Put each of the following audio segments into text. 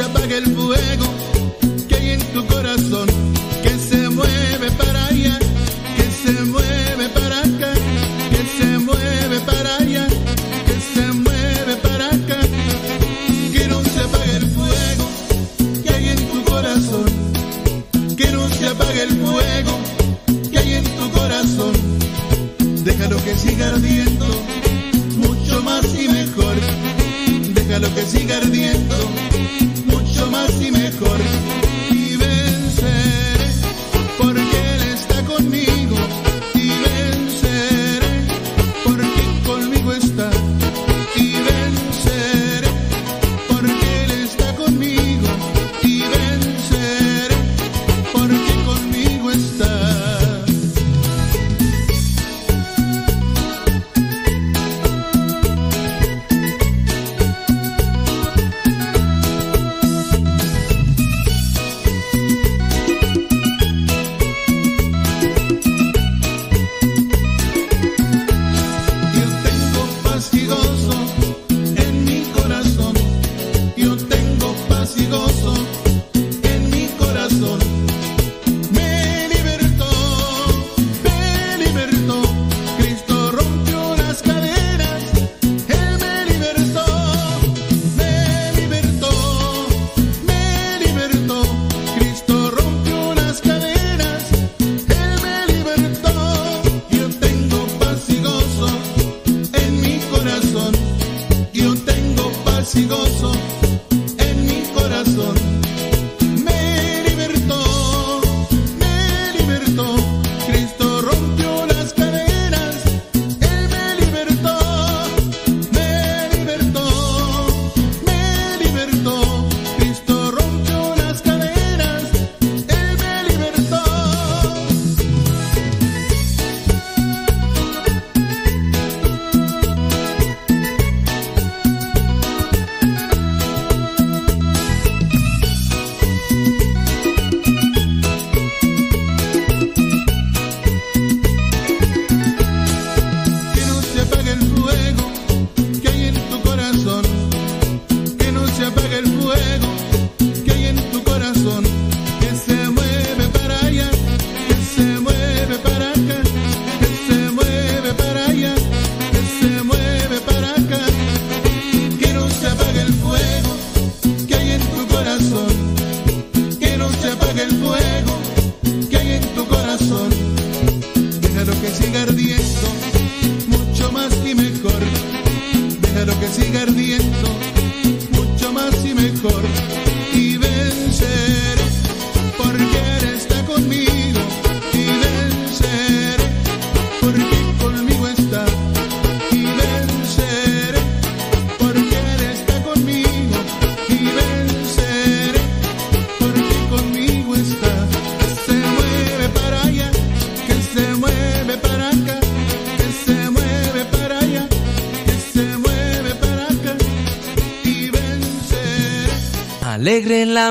se apague el fuego que hay en tu corazón, que se mueve para allá, que se mueve para acá, que se mueve para allá, que se mueve para acá. Que no se apague el fuego que hay en tu corazón, que no se apague el fuego que hay en tu corazón. Déjalo que siga ardiendo, mucho más y mejor. Déjalo que siga ardiendo cores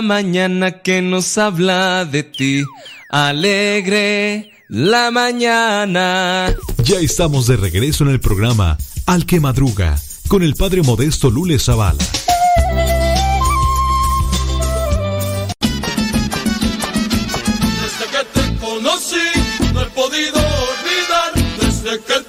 mañana que nos habla de ti. Alegre la mañana. Ya estamos de regreso en el programa Al que Madruga con el padre modesto Lule Zavala. Desde que te conocí, no he podido olvidar. Desde que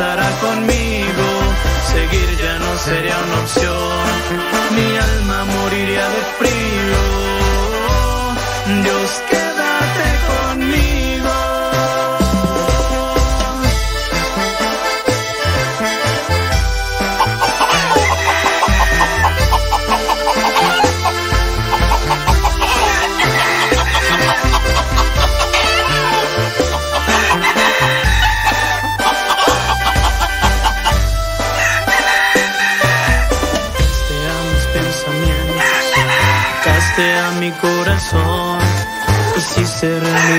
Pasará conmigo, seguir ya no sería una opción. Mi alma moriría de frío. Dios,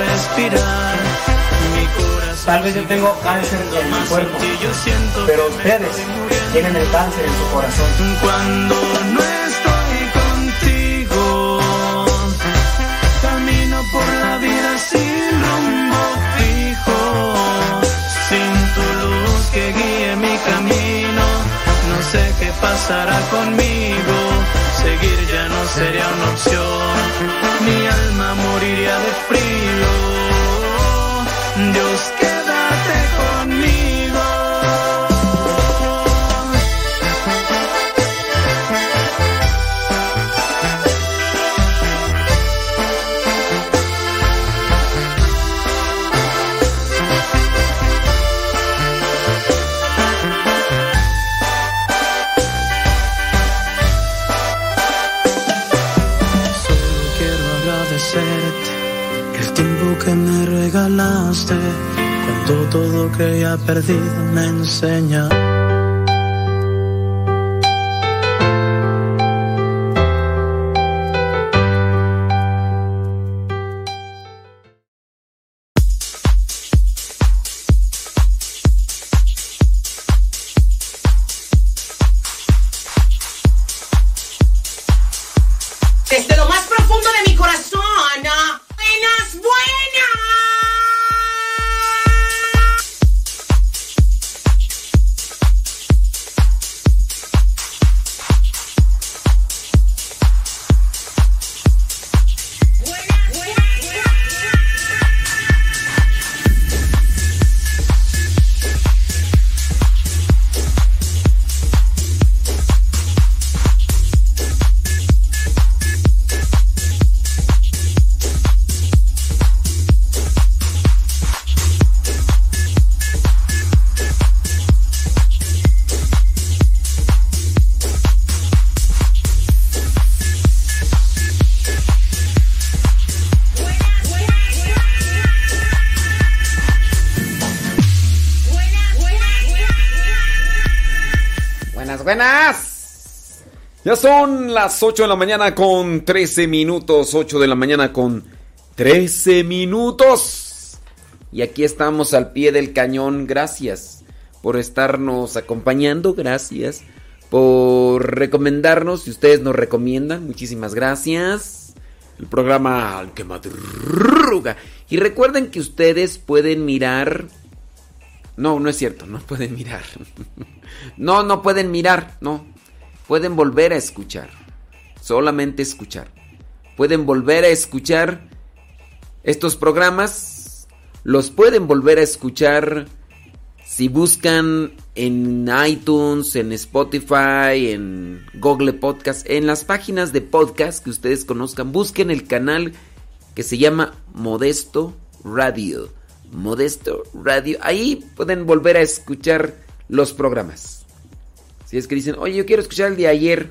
respirar. Mi corazón Tal vez yo tengo cáncer en mi cuerpo, pero ustedes tienen el cáncer en su corazón. Cuando no estoy contigo, camino por la vida sin rumbo fijo, sin tu luz que guíe mi camino. No sé qué pasará conmigo, seguir ya no sería una opción. Mi alma moriría de frío. Dios, Cuando todo creía perdido me enseña. Ya son las 8 de la mañana con 13 minutos. 8 de la mañana con 13 minutos. Y aquí estamos al pie del cañón. Gracias por estarnos acompañando. Gracias por recomendarnos. Si ustedes nos recomiendan, muchísimas gracias. El programa Al que madruga. Y recuerden que ustedes pueden mirar. No, no es cierto, no pueden mirar. No, no pueden mirar, no. Pueden volver a escuchar. Solamente escuchar. Pueden volver a escuchar estos programas. Los pueden volver a escuchar si buscan en iTunes, en Spotify, en Google Podcast, en las páginas de podcast que ustedes conozcan. Busquen el canal que se llama Modesto Radio. Modesto Radio. Ahí pueden volver a escuchar los programas. Si es que dicen, oye, yo quiero escuchar el de ayer,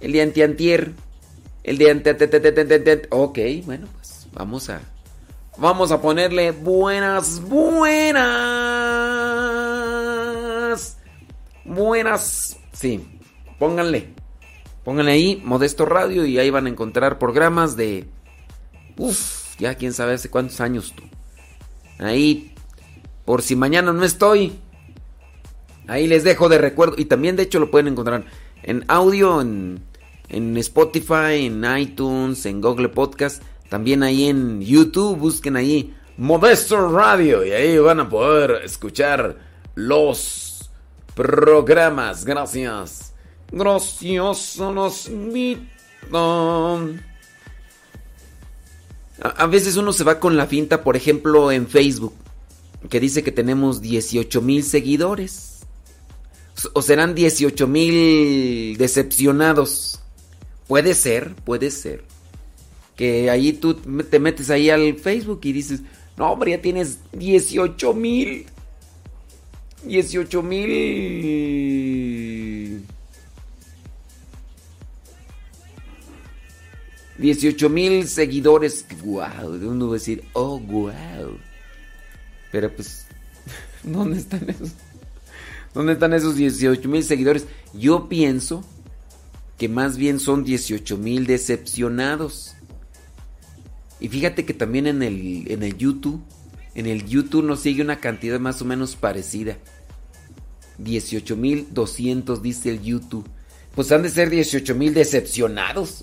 el de antiantier, el de ante... Ok, bueno, pues vamos a... Vamos a ponerle buenas, buenas. Buenas. Sí, pónganle. Pónganle ahí, Modesto Radio, y ahí van a encontrar programas de... Uf, ya quién sabe hace cuántos años tú. Ahí, por si mañana no estoy. Ahí les dejo de recuerdo. Y también, de hecho, lo pueden encontrar en audio, en, en Spotify, en iTunes, en Google Podcast. También ahí en YouTube. Busquen ahí Modesto Radio. Y ahí van a poder escuchar los programas. Gracias. A los a veces uno se va con la finta, por ejemplo, en Facebook, que dice que tenemos 18 mil seguidores. O serán 18 mil decepcionados. Puede ser, puede ser. Que ahí tú te metes ahí al Facebook y dices, no, hombre, ya tienes 18 mil. 18 mil. 18 mil seguidores. Wow, de uno va a decir, oh, wow. Pero pues, ¿dónde están esos? ¿Dónde están esos 18 mil seguidores? Yo pienso que más bien son 18 mil decepcionados. Y fíjate que también en el, en el YouTube, en el YouTube nos sigue una cantidad más o menos parecida. 18 mil 200 dice el YouTube. Pues han de ser 18 mil decepcionados.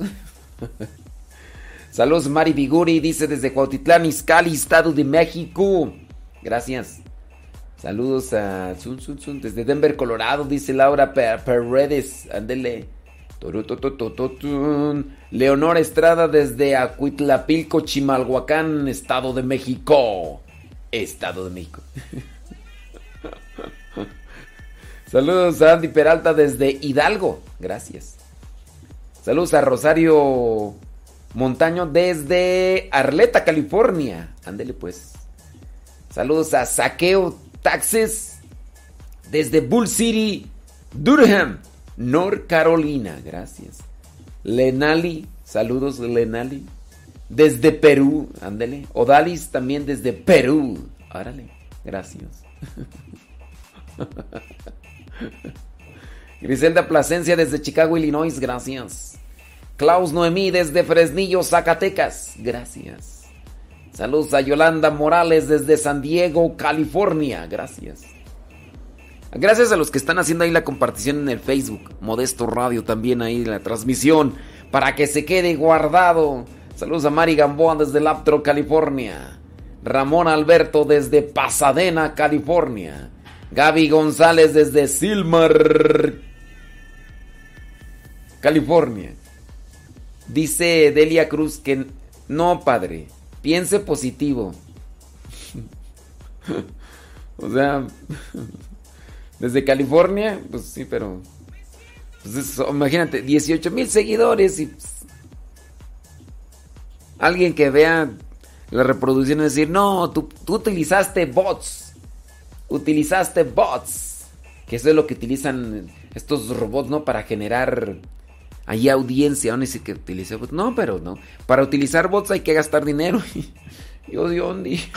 Saludos Mari Viguri, dice desde Cuautitlán, Izcalli, Estado de México. Gracias. Saludos a Zun, Zun, desde Denver, Colorado, dice Laura Paredes. Ándele. Leonor Estrada desde Acuitlapilco, Chimalhuacán, Estado de México. Estado de México. Saludos a Andy Peralta desde Hidalgo. Gracias. Saludos a Rosario Montaño desde Arleta, California. Ándele pues. Saludos a Saqueo Taxes desde Bull City, Durham, North Carolina. Gracias. Lenali, saludos Lenali. Desde Perú, ándele. Odalis también desde Perú. Árale, gracias. Griselda Plasencia desde Chicago, Illinois, gracias. Klaus Noemí desde Fresnillo, Zacatecas, gracias. Saludos a Yolanda Morales desde San Diego, California, gracias. Gracias a los que están haciendo ahí la compartición en el Facebook, Modesto Radio también ahí la transmisión, para que se quede guardado. Saludos a Mari Gamboa desde Laptro, California. Ramón Alberto desde Pasadena, California. Gaby González desde Silmar, California. Dice Delia Cruz que no, padre, piense positivo. o sea, desde California, pues sí, pero... Pues eso, imagínate, 18 mil seguidores y... Pues, alguien que vea la reproducción y decir, no, tú, tú utilizaste bots. Utilizaste bots. Que eso es lo que utilizan estos robots, ¿no? Para generar ahí audiencia. Van a decir que utilice bots. No, pero no. Para utilizar bots hay que gastar dinero. Yo de dónde.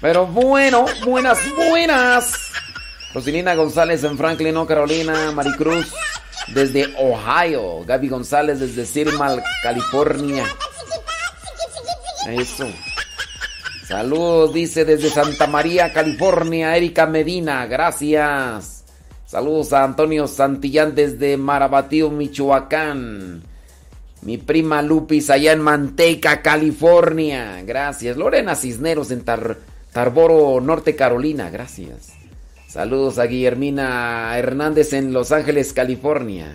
Pero bueno, buenas, buenas. Rosilina González en Franklin, no Carolina. Maricruz desde Ohio. Gaby González desde Sirmal, California. Eso. Saludos, dice desde Santa María, California, Erika Medina. Gracias. Saludos a Antonio Santillán desde Marabatío, Michoacán. Mi prima Lupis allá en Manteca, California. Gracias. Lorena Cisneros en Tar- Tarboro, Norte Carolina. Gracias. Saludos a Guillermina Hernández en Los Ángeles, California.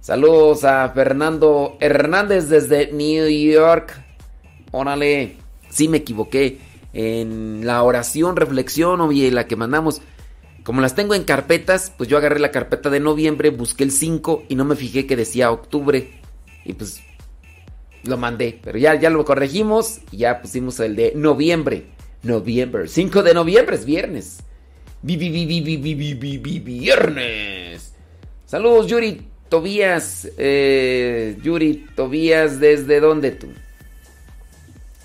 Saludos a Fernando Hernández desde New York. Órale. Sí me equivoqué. En la oración, reflexión, oye, la que mandamos. Como las tengo en carpetas, pues yo agarré la carpeta de noviembre, busqué el 5 y no me fijé que decía octubre. Y pues lo mandé. Pero ya, ya lo corregimos y ya pusimos el de noviembre. Noviembre. 5 de noviembre es viernes. Vi, vi, vi, vi, vi, vi, vi, viernes. Saludos, Yuri Tobías. Eh, Yuri Tobías, ¿desde dónde tú?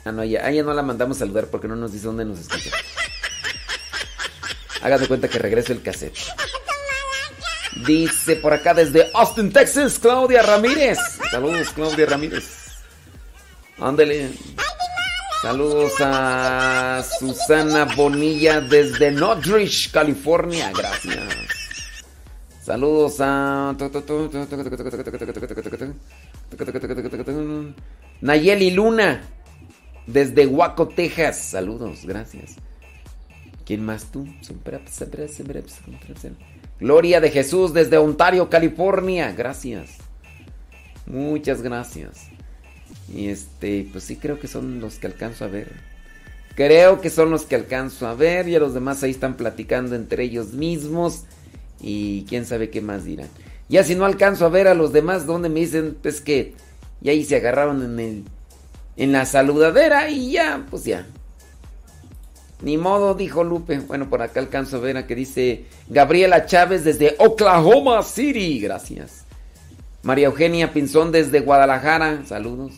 Ah, no, ya, ah, ya no la mandamos a saludar porque no nos dice dónde nos escucha. Hágase cuenta que regreso el cassette. Dice por acá desde Austin, Texas, Claudia Ramírez. Saludos, Claudia Ramírez. Ándele. Saludos a Susana Bonilla desde Northridge, California. Gracias. Saludos a. Nayeli Luna desde Waco, Texas. Saludos, gracias. ¿Quién más tú? Gloria de Jesús desde Ontario, California. Gracias. Muchas gracias. Y este, pues sí creo que son los que alcanzo a ver. Creo que son los que alcanzo a ver. Y a los demás ahí están platicando entre ellos mismos. Y quién sabe qué más dirán. Ya si no alcanzo a ver a los demás, donde me dicen, pues que. Y ahí se agarraron en el. En la saludadera y ya, pues ya. Ni modo, dijo Lupe. Bueno, por acá alcanzo a ver a que dice Gabriela Chávez desde Oklahoma City. Gracias. María Eugenia Pinzón desde Guadalajara. Saludos.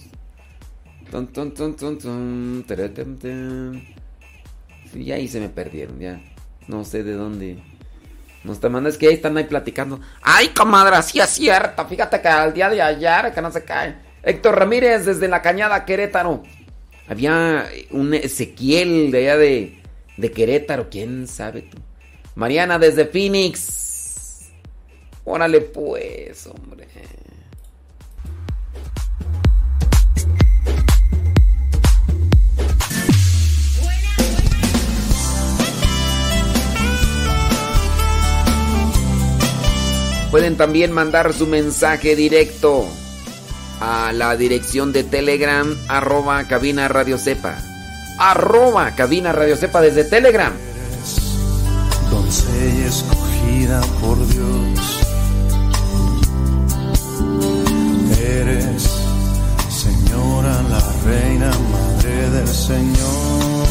Sí, ahí se me perdieron, ya. No sé de dónde. Nos te mandas que ahí están ahí platicando. Ay, comadre, sí es cierto. Fíjate que al día de ayer que no se cae. Héctor Ramírez desde la Cañada Querétaro. Había un Ezequiel de allá de, Querétaro, quién sabe tú. Mariana desde Phoenix. Órale pues, hombre. Pueden también mandar su mensaje directo a la dirección de Telegram arroba cabina radio sepa. Arroba cabina radio sepa desde Telegram. doncella escogida por Dios. Eres, Señora, la reina, madre del Señor.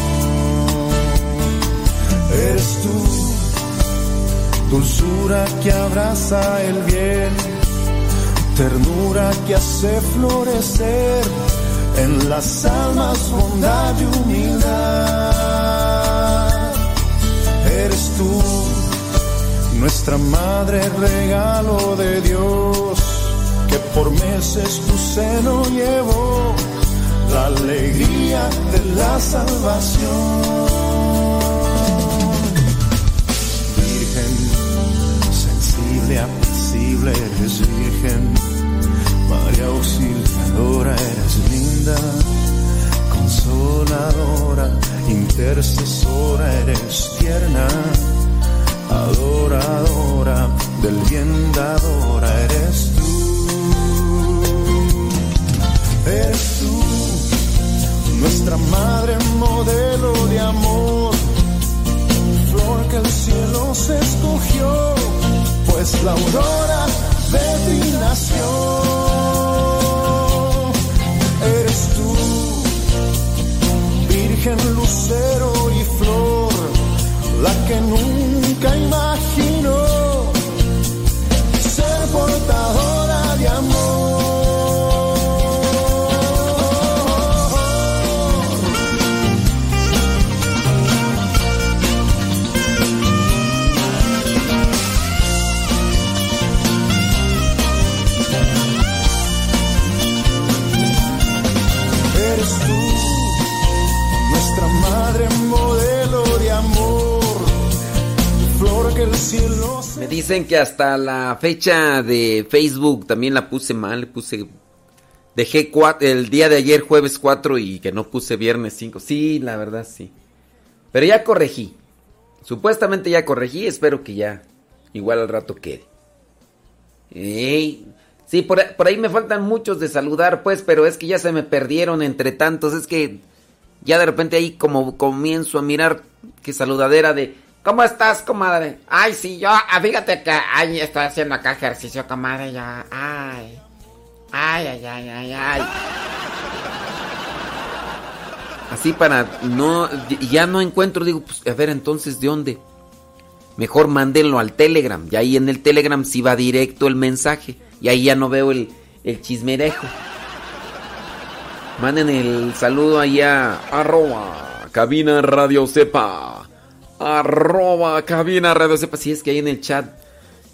Eres tú, dulzura que abraza el bien, ternura que hace florecer en las almas bondad y humildad. Eres tú, nuestra madre, regalo de Dios, que por meses tu seno llevó la alegría de la salvación. Virgen, sensible, apacible, eres virgen. Auxiliadora, eres linda, consoladora, intercesora, eres tierna, adoradora, del bien dadora, eres tú. Eres tú, nuestra madre modelo de amor, flor que el cielo se escogió, pues la aurora de ti nació. Virgen lucero y flor, la que nunca imaginó ser portadora de amor. Dicen que hasta la fecha de Facebook también la puse mal, le puse dejé el día de ayer jueves 4 y que no puse viernes 5. Sí, la verdad sí. Pero ya corregí. Supuestamente ya corregí, espero que ya igual al rato quede. Ey, Sí, por, por ahí me faltan muchos de saludar, pues, pero es que ya se me perdieron entre tantos. Es que ya de repente ahí como comienzo a mirar que saludadera de... ¿Cómo estás, comadre? Ay, sí, yo, ah, fíjate que ay, estoy haciendo acá ejercicio, comadre, ya. Ay. Ay, ay, ay, ay, ay. Así para no... Ya no encuentro, digo, pues, a ver, entonces, ¿de dónde? Mejor mándenlo al Telegram. Y ahí en el Telegram sí va directo el mensaje. Y ahí ya no veo el, el chismerejo. Manden el saludo ahí a arroba cabina radio sepa. Arroba cabina radio sepa. Si es que hay en el chat.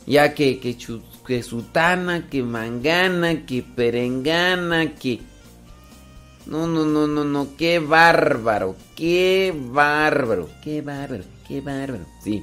Ya que, que, chu- que sutana, que mangana, que perengana, que... No, no, no, no, no. Qué bárbaro. Qué bárbaro. Qué bárbaro. Qué bárbaro. Sí.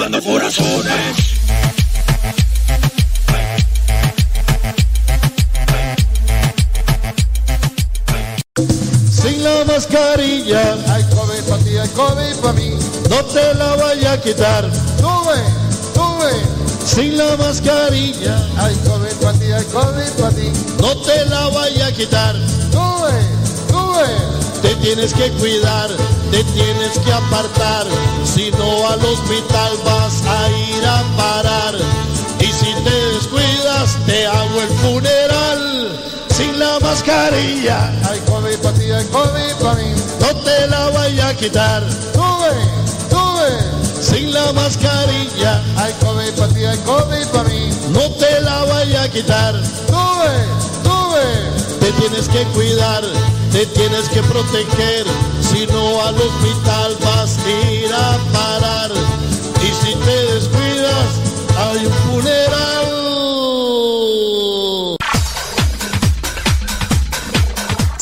Robando corazones. Sin la mascarilla, hay COVID para ti, hay COVID para mí. No te la vaya a quitar. Sube, sube. Sin la mascarilla, hay COVID para ti, hay COVID para ti. No te la vaya a quitar. Sube, sube. Te tienes que cuidar, te tienes que apartar. Si no al hospital vas a ir a parar. Y si te descuidas, te hago el funeral. Sin la mascarilla, hay COVID para ti, hay COVID para mí. No te la vaya a quitar. Sube, sube. Sin la mascarilla, hay COVID para ti, hay COVID para mí. No te la vaya a quitar. Sube. Te tienes que cuidar, te tienes que proteger. Si no al hospital vas a ir a parar. Y si te descuidas, hay un funeral.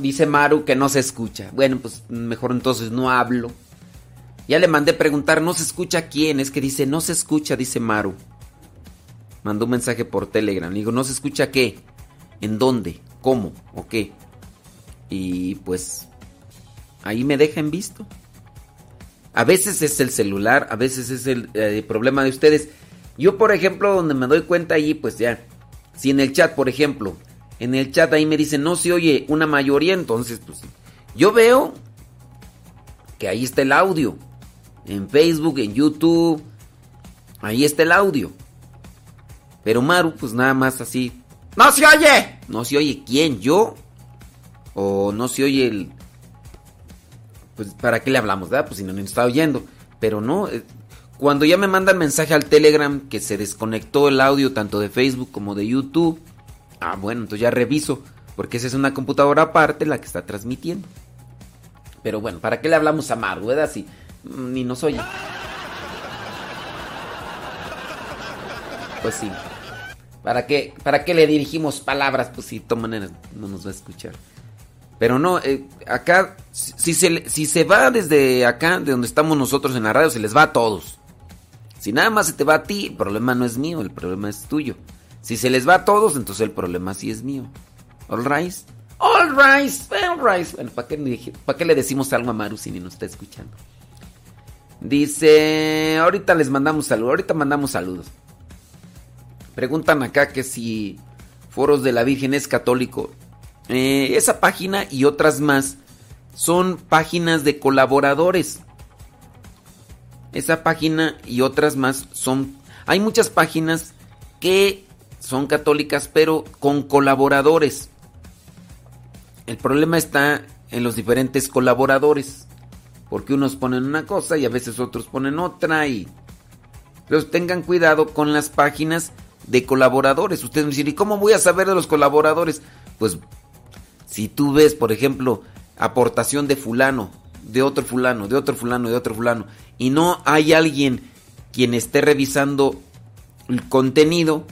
Dice Maru que no se escucha. Bueno, pues mejor entonces no hablo. Ya le mandé preguntar, ¿no se escucha quién? Es que dice, no se escucha, dice Maru. Mandó un mensaje por Telegram. Le digo, ¿no se escucha qué? ¿En dónde? ¿Cómo? ¿O qué? Y pues ahí me deja en visto. A veces es el celular, a veces es el eh, problema de ustedes. Yo, por ejemplo, donde me doy cuenta ahí, pues ya. Si en el chat, por ejemplo, en el chat ahí me dicen, no se oye una mayoría, entonces, pues yo veo que ahí está el audio. En Facebook, en YouTube, ahí está el audio. Pero Maru, pues nada más así. ¡No se oye! ¿No se oye quién? ¿Yo? ¿O no se oye el.? Pues, ¿para qué le hablamos, verdad? Pues si no nos está oyendo. Pero no. eh, cuando ya me mandan mensaje al Telegram que se desconectó el audio tanto de Facebook como de YouTube, ah, bueno, entonces ya reviso, porque esa es una computadora aparte la que está transmitiendo. Pero bueno, ¿para qué le hablamos a Maru, verdad? Si mm, ni nos oye. Pues sí. ¿Para qué, ¿Para qué le dirigimos palabras? Pues si de todas maneras no nos va a escuchar. Pero no, eh, acá, si se, si se va desde acá, de donde estamos nosotros en la radio, se les va a todos. Si nada más se te va a ti, el problema no es mío, el problema es tuyo. Si se les va a todos, entonces el problema sí es mío. All right. All right. All right. Bueno, ¿para qué, ¿para qué le decimos algo a Maru si ni nos está escuchando? Dice, ahorita les mandamos saludos, ahorita mandamos saludos. Preguntan acá que si Foros de la Virgen es católico. Eh, esa página y otras más son páginas de colaboradores. Esa página y otras más son... Hay muchas páginas que son católicas pero con colaboradores. El problema está en los diferentes colaboradores. Porque unos ponen una cosa y a veces otros ponen otra y... Pero tengan cuidado con las páginas de colaboradores. Ustedes me dicen, ¿y cómo voy a saber de los colaboradores? Pues si tú ves, por ejemplo, aportación de fulano, de otro fulano, de otro fulano, de otro fulano, y no hay alguien quien esté revisando el contenido,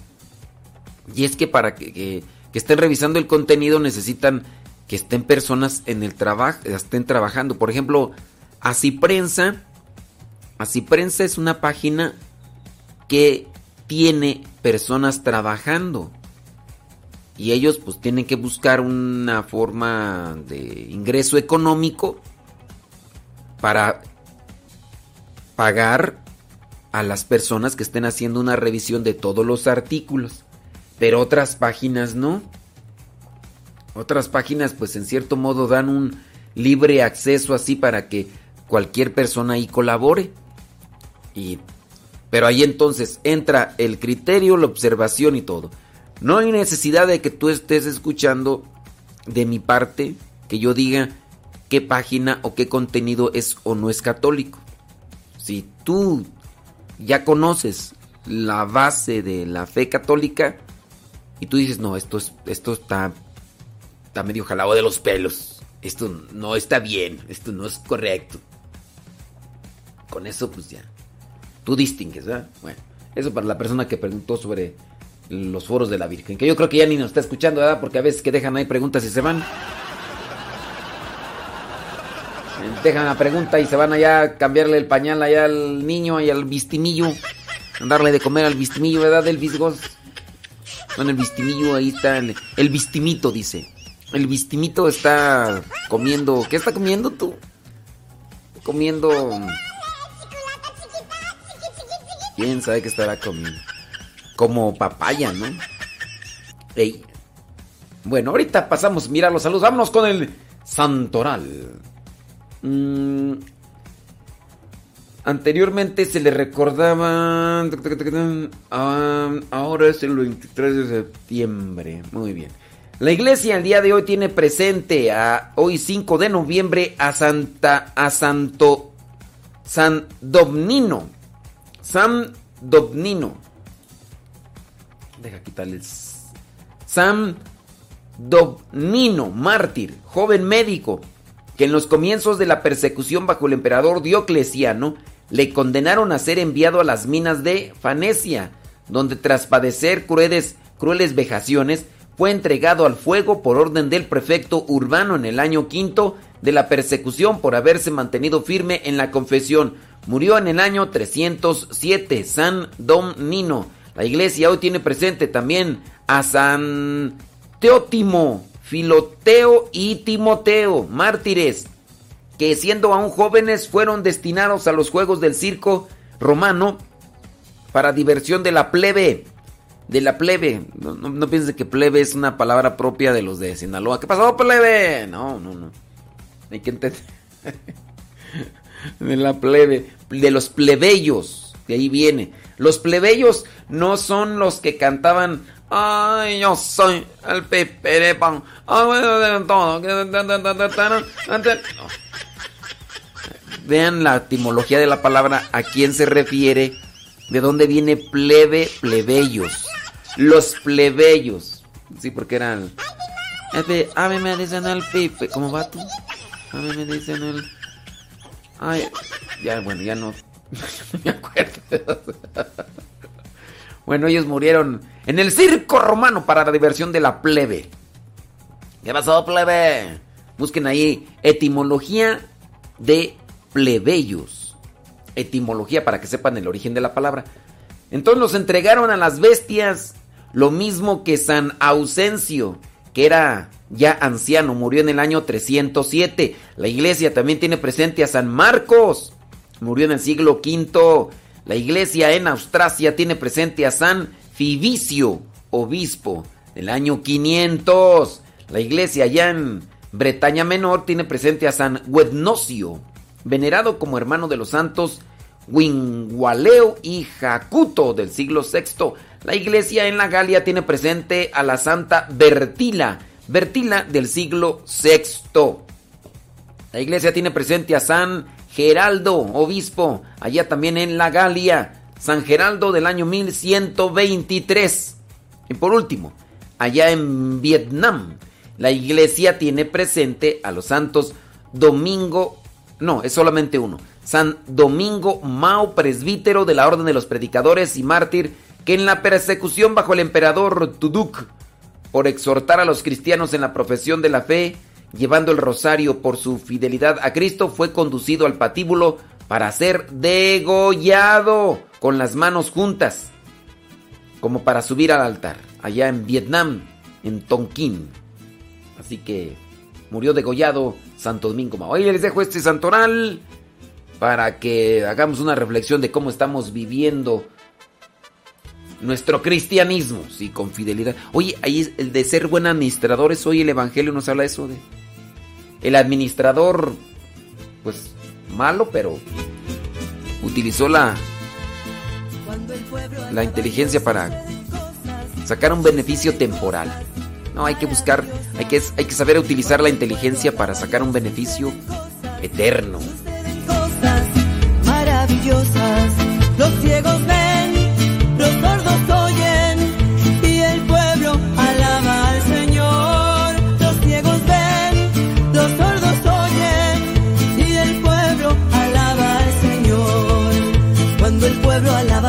y es que para que, estén revisando el contenido necesitan que estén personas en el trabajo, estén trabajando. Por ejemplo, Así Prensa, Así Prensa es una página que tiene personas trabajando. Y ellos pues tienen que buscar una forma de ingreso económico para pagar a las personas que estén haciendo una revisión de todos los artículos. Pero otras páginas no. Otras páginas pues en cierto modo dan un libre acceso así para que cualquier persona ahí colabore. Y pero ahí entonces entra el criterio, la observación y todo. No hay necesidad de que tú estés escuchando de mi parte que yo diga qué página o qué contenido es o no es católico. Si tú ya conoces la base de la fe católica y tú dices, no, esto, es, esto está, está medio jalado de los pelos. Esto no está bien, esto no es correcto. Con eso pues ya tú distingues, ¿verdad? Bueno, eso para la persona que preguntó sobre los foros de la Virgen, que yo creo que ya ni nos está escuchando, ¿verdad? Porque a veces que dejan ahí preguntas y se van. Dejan la pregunta y se van allá a cambiarle el pañal allá al niño y al vistimillo. Darle de comer al vistimillo, ¿verdad? Del visgos. Bueno, el vistimillo ahí está. El, el vistimito, dice. El vistimito está comiendo. ¿Qué está comiendo tú? Comiendo. ¿Quién sabe qué estará comiendo? Como papaya, ¿no? Ey. Bueno, ahorita pasamos, mira los saludos. Vámonos con el Santoral. Mm. Anteriormente se le recordaba. Ah, ahora es el 23 de septiembre. Muy bien. La iglesia el día de hoy tiene presente a hoy 5 de noviembre a Santa a Santo San Domnino. Sam Dobnino. Deja quitarles. Sam Dobnino, mártir, joven médico, que en los comienzos de la persecución bajo el emperador Diocleciano le condenaron a ser enviado a las minas de Fanecia, donde tras padecer crueles, crueles vejaciones, fue entregado al fuego por orden del prefecto urbano en el año quinto de la persecución por haberse mantenido firme en la confesión Murió en el año 307, San Domnino. La iglesia hoy tiene presente también a San Teótimo, Filoteo y Timoteo, mártires, que siendo aún jóvenes fueron destinados a los juegos del circo romano para diversión de la plebe. De la plebe. No, no, pienses que plebe es una palabra propia de los de Sinaloa. ¿Qué pasó, plebe? No, no, no. Hay que entender. de la plebe, de los plebeyos, de ahí viene. Los plebeyos no son los que cantaban, ay, yo soy el peperepan, vean la etimología de la palabra, a quién se refiere, de dónde viene plebe, plebeyos. Los plebeyos. Sí, porque eran... A mí me dicen el pipe. ¿Cómo va tú? A mí me dicen el... Ay, ya, bueno, ya no... no me acuerdo. Bueno, ellos murieron en el circo romano para la diversión de la plebe. ¿Qué pasó, plebe? Busquen ahí etimología de plebeyos. Etimología para que sepan el origen de la palabra. Entonces los entregaron a las bestias. Lo mismo que San Ausencio, que era ya anciano, murió en el año 307. La iglesia también tiene presente a San Marcos, murió en el siglo V. La iglesia en Austrasia tiene presente a San Fibicio, obispo, del año 500. La iglesia allá en Bretaña Menor tiene presente a San Wednocio, venerado como hermano de los santos Wingualeo y Jacuto del siglo VI. La iglesia en la Galia tiene presente a la santa Bertila, Bertila del siglo VI. La iglesia tiene presente a San Geraldo, obispo, allá también en la Galia, San Geraldo del año 1123. Y por último, allá en Vietnam, la iglesia tiene presente a los santos Domingo, no, es solamente uno, San Domingo Mao, presbítero de la Orden de los Predicadores y mártir, que en la persecución bajo el emperador Tuduk, por exhortar a los cristianos en la profesión de la fe, llevando el rosario por su fidelidad a Cristo, fue conducido al patíbulo para ser degollado con las manos juntas, como para subir al altar, allá en Vietnam, en Tonkin. Así que murió degollado Santo Domingo Mao. Hoy les dejo este santoral para que hagamos una reflexión de cómo estamos viviendo nuestro cristianismo, sí, con fidelidad. Oye, ahí el de ser buen administrador, es hoy el Evangelio nos habla eso de el administrador, pues malo, pero utilizó la la inteligencia para sacar un beneficio temporal. No, hay que buscar, hay que, hay que saber utilizar la inteligencia para sacar un beneficio eterno.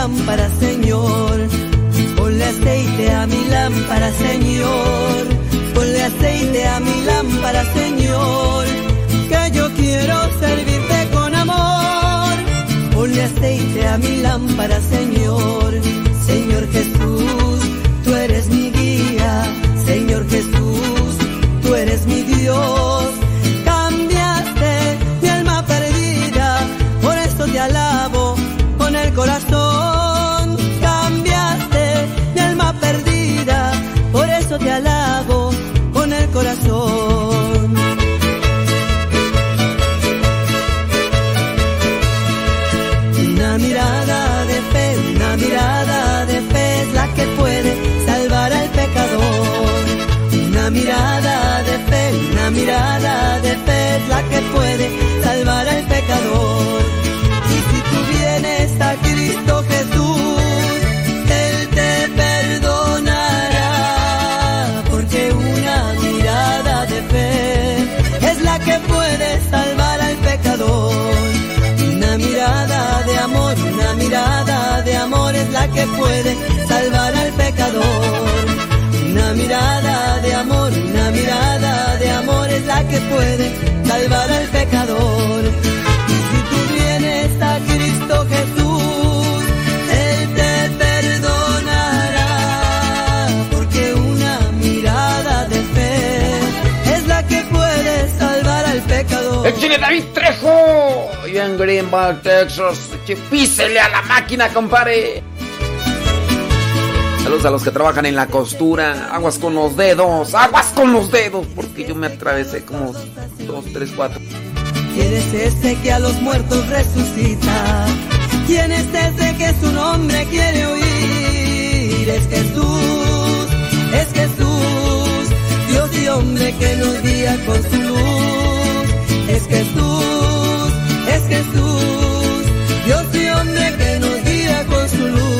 lámpara, Señor. Ponle aceite a mi lámpara, Señor. Ponle aceite a mi lámpara, Señor. Que yo quiero servirte con amor. Ponle aceite a mi lámpara, Señor. Señor Jesús, tú eres mi guía. Señor Jesús, que puede salvar al pecador. Una mirada de amor, una mirada de amor es la que puede salvar al pecador. Y si tú vienes a Cristo Jesús, Él te perdonará, porque una mirada de fe es la que puede salvar al pecador. ¡El chile David Trejo! Y en Greenville, Texas, que písele a la máquina, compare. Saludos a los que trabajan en la costura. Aguas con los dedos. Aguas con los dedos. Porque yo me atravesé como dos, tres, cuatro. ¿Quién es ese que a los muertos resucita? ¿Quién es ese que su nombre quiere oír? Es Jesús, es Jesús, Dios y hombre que nos guía con su luz. Es Jesús, es Jesús, Dios y hombre que nos guía con su luz.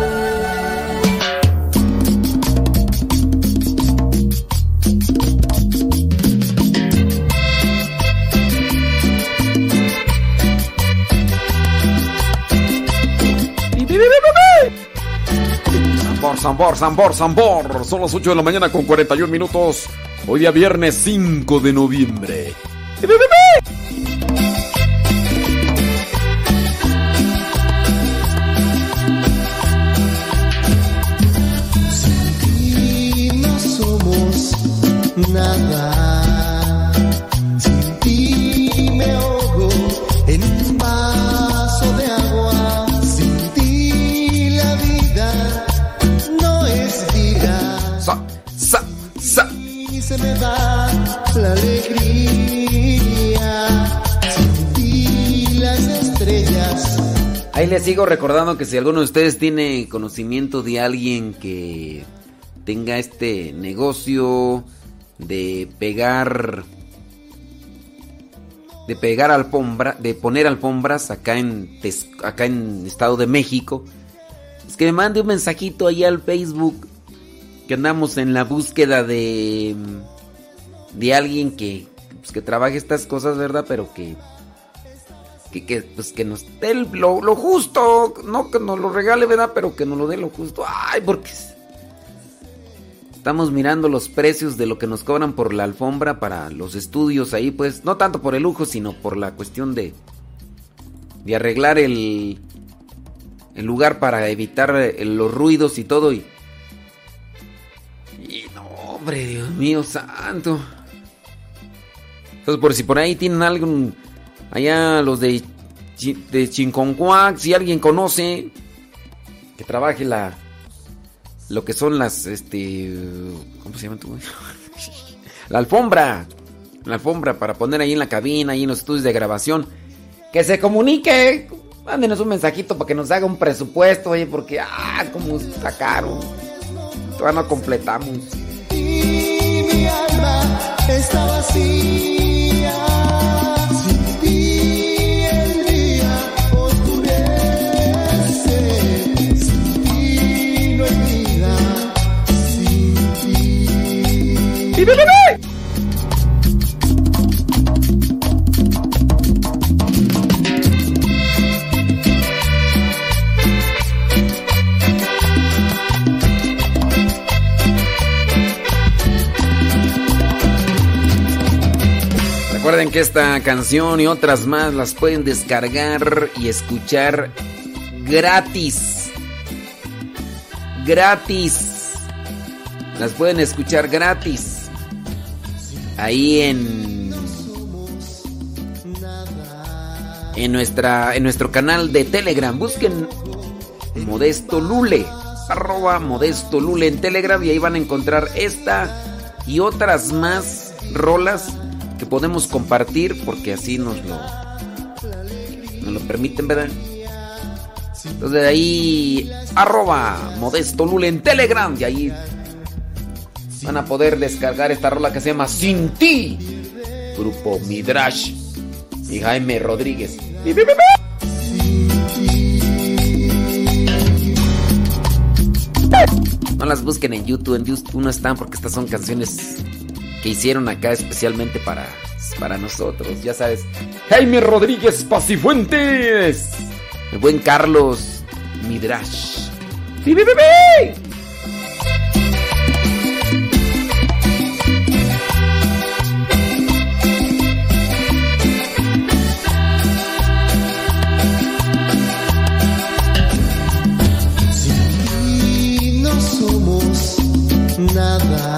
Zambor, zambor, zambor. Son las 8 de la mañana con 41 minutos. Hoy día viernes 5 de noviembre. Y no somos nada. Ahí les sigo recordando que si alguno de ustedes tiene conocimiento de alguien que tenga este negocio de pegar de pegar alfombra, de poner alfombras acá en acá en Estado de México, es que me mande un mensajito ahí al Facebook que andamos en la búsqueda de de alguien que pues, que trabaje estas cosas, ¿verdad? Pero que que, que, pues que nos dé lo, lo justo, no que nos lo regale, ¿verdad? Pero que nos lo dé lo justo. Ay, porque estamos mirando los precios de lo que nos cobran por la alfombra para los estudios ahí, pues no tanto por el lujo, sino por la cuestión de de arreglar el el lugar para evitar eh, los ruidos y todo y y no, hombre, Dios mío santo. Entonces, por si por ahí tienen algún allá los de de Chinconcuac, si alguien conoce que trabaje la lo que son las este ¿cómo se llama tú? la alfombra. La alfombra para poner ahí en la cabina, ahí en los estudios de grabación. Que se comunique. Mándenos un mensajito para que nos haga un presupuesto, oye, porque ah, como está caro. Todavía no completamos. Y mi alma está vacía. Recuerden que esta canción y otras más las pueden descargar y escuchar gratis. Gratis. Las pueden escuchar gratis. Ahí en en nuestra en nuestro canal de Telegram. Busquen Modesto Lule. Arroba Modesto Lule en Telegram y ahí van a encontrar esta y otras más rolas que podemos compartir porque así nos lo nos lo permiten, ¿verdad? Entonces ahí arroba Modesto Lule en Telegram y ahí van a poder descargar esta rola que se llama Sin ti. Grupo Midrash y Jaime Rodríguez. No las busquen en YouTube, en YouTube no están porque estas son canciones que hicieron acá especialmente para, para nosotros, ya sabes. Jaime Rodríguez Pacifuentes. El buen Carlos Midrash. ¡Bi, nada.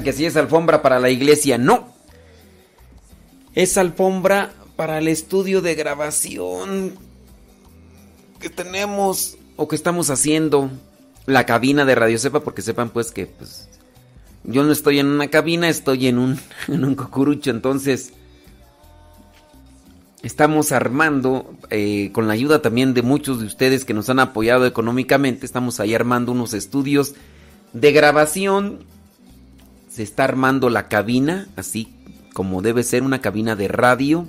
Que si es alfombra para la iglesia. No. Es alfombra para el estudio de grabación que tenemos o que estamos haciendo. La cabina de Radio Cepa, porque sepan pues que pues, yo no estoy en una cabina, estoy en un, en un cocurucho. Entonces, estamos armando, eh, con la ayuda también de muchos de ustedes que nos han apoyado económicamente, estamos ahí armando unos estudios de grabación. Se está armando la cabina, así como debe ser una cabina de radio.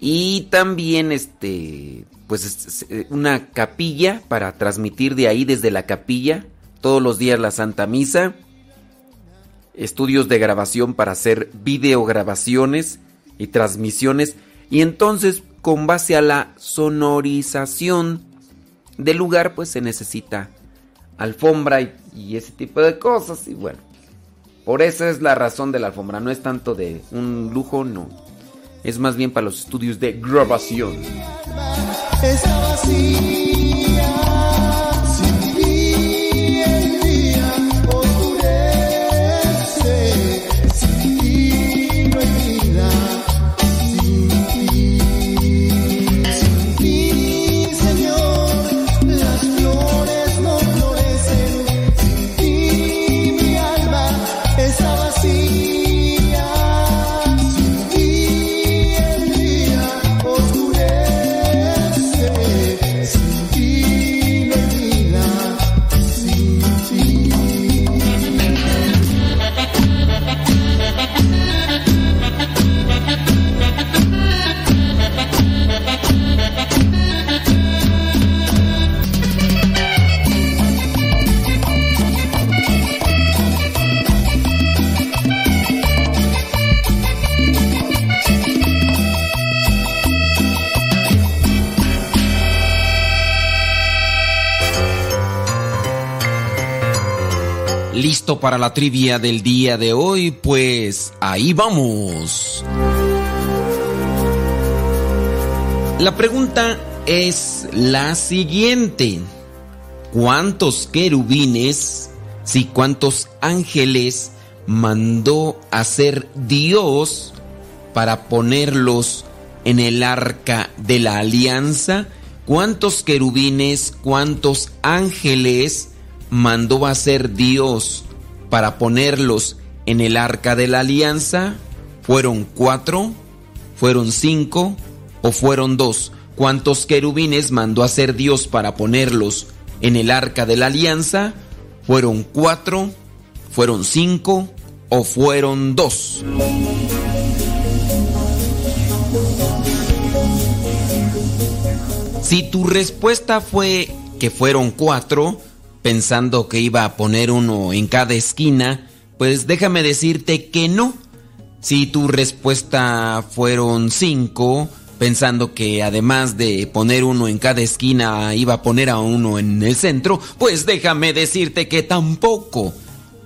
Y también este pues es- es una capilla para transmitir de ahí desde la capilla todos los días la Santa Misa. Estudios de grabación para hacer videograbaciones y transmisiones y entonces con base a la sonorización del lugar pues se necesita alfombra y, y ese tipo de cosas y bueno, por esa es la razón de la alfombra, no es tanto de un lujo, no. Es más bien para los estudios de grabación. ¿Listo para la trivia del día de hoy? Pues ahí vamos. La pregunta es la siguiente. ¿Cuántos querubines, si cuántos ángeles mandó hacer Dios para ponerlos en el arca de la alianza? ¿Cuántos querubines, cuántos ángeles mandó hacer Dios para ponerlos en el arca de la alianza? ¿Fueron cuatro? ¿Fueron cinco? ¿O fueron dos? ¿Cuántos querubines mandó hacer Dios para ponerlos en el arca de la alianza? ¿Fueron cuatro? ¿Fueron cinco? ¿O fueron dos? Si tu respuesta fue que fueron cuatro, pensando que iba a poner uno en cada esquina, pues déjame decirte que no. Si tu respuesta fueron cinco, pensando que además de poner uno en cada esquina iba a poner a uno en el centro, pues déjame decirte que tampoco.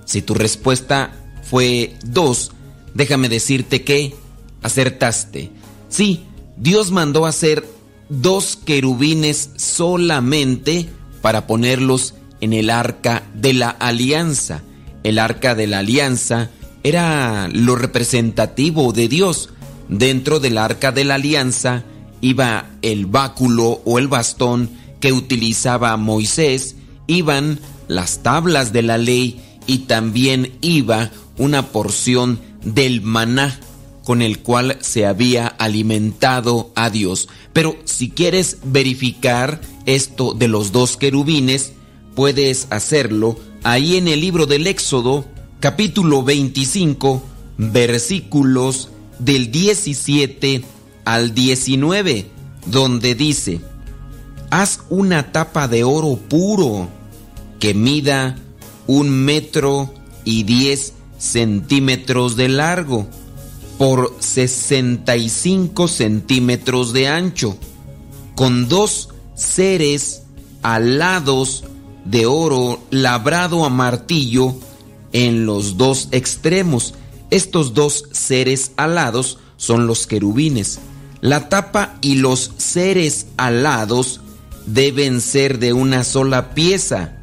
Si tu respuesta fue dos, déjame decirte que acertaste. Sí, Dios mandó hacer dos querubines solamente para ponerlos en el arca de la alianza. El arca de la alianza era lo representativo de Dios. Dentro del arca de la alianza iba el báculo o el bastón que utilizaba Moisés, iban las tablas de la ley y también iba una porción del maná con el cual se había alimentado a Dios. Pero si quieres verificar esto de los dos querubines, puedes hacerlo ahí en el libro del Éxodo, capítulo 25, versículos del 17 al 19, donde dice, haz una tapa de oro puro que mida un metro y diez centímetros de largo por 65 centímetros de ancho, con dos seres alados de oro labrado a martillo en los dos extremos. Estos dos seres alados son los querubines. La tapa y los seres alados deben ser de una sola pieza.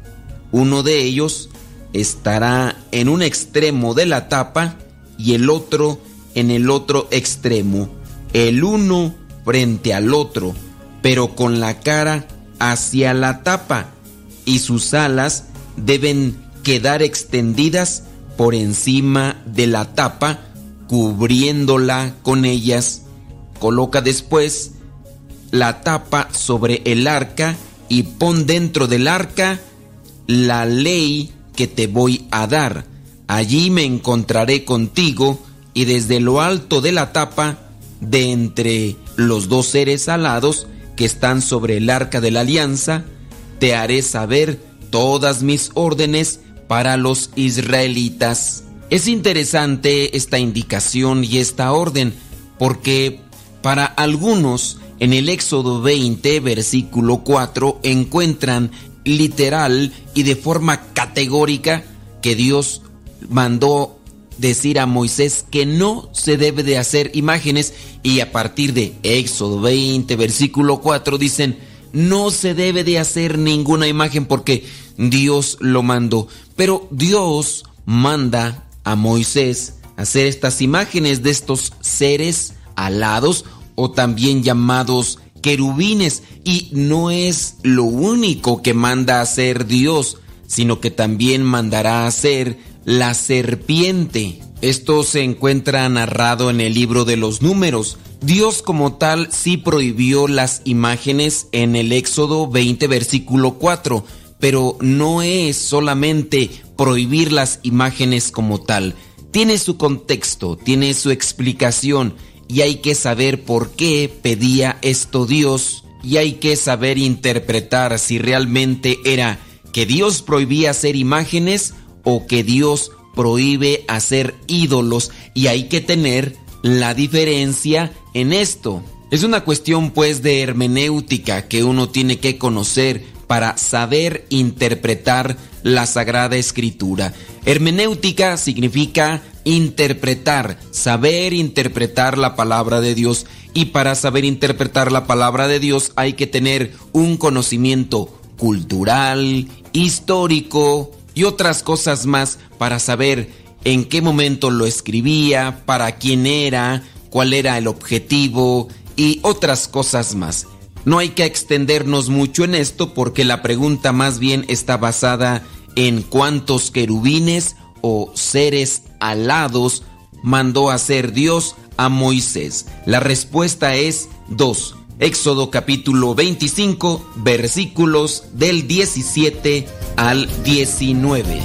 Uno de ellos estará en un extremo de la tapa y el otro en el otro extremo, el uno frente al otro, pero con la cara hacia la tapa y sus alas deben quedar extendidas por encima de la tapa, cubriéndola con ellas. Coloca después la tapa sobre el arca y pon dentro del arca la ley que te voy a dar. Allí me encontraré contigo y desde lo alto de la tapa, de entre los dos seres alados que están sobre el arca de la alianza, te haré saber todas mis órdenes para los israelitas. Es interesante esta indicación y esta orden porque para algunos en el Éxodo 20, versículo 4, encuentran literal y de forma categórica que Dios mandó decir a Moisés que no se debe de hacer imágenes y a partir de Éxodo 20, versículo 4 dicen, no se debe de hacer ninguna imagen porque Dios lo mandó. Pero Dios manda a Moisés hacer estas imágenes de estos seres alados o también llamados querubines. Y no es lo único que manda hacer Dios, sino que también mandará hacer la serpiente. Esto se encuentra narrado en el libro de los números. Dios como tal sí prohibió las imágenes en el Éxodo 20 versículo 4, pero no es solamente prohibir las imágenes como tal. Tiene su contexto, tiene su explicación y hay que saber por qué pedía esto Dios y hay que saber interpretar si realmente era que Dios prohibía hacer imágenes o que Dios prohíbe hacer ídolos y hay que tener la diferencia en esto. Es una cuestión pues de hermenéutica que uno tiene que conocer para saber interpretar la Sagrada Escritura. Hermenéutica significa interpretar, saber interpretar la palabra de Dios. Y para saber interpretar la palabra de Dios hay que tener un conocimiento cultural, histórico y otras cosas más para saber en qué momento lo escribía, para quién era, cuál era el objetivo y otras cosas más. No hay que extendernos mucho en esto porque la pregunta más bien está basada en cuántos querubines o seres alados mandó hacer Dios a Moisés. La respuesta es dos. Éxodo capítulo 25 versículos del 17 al 19.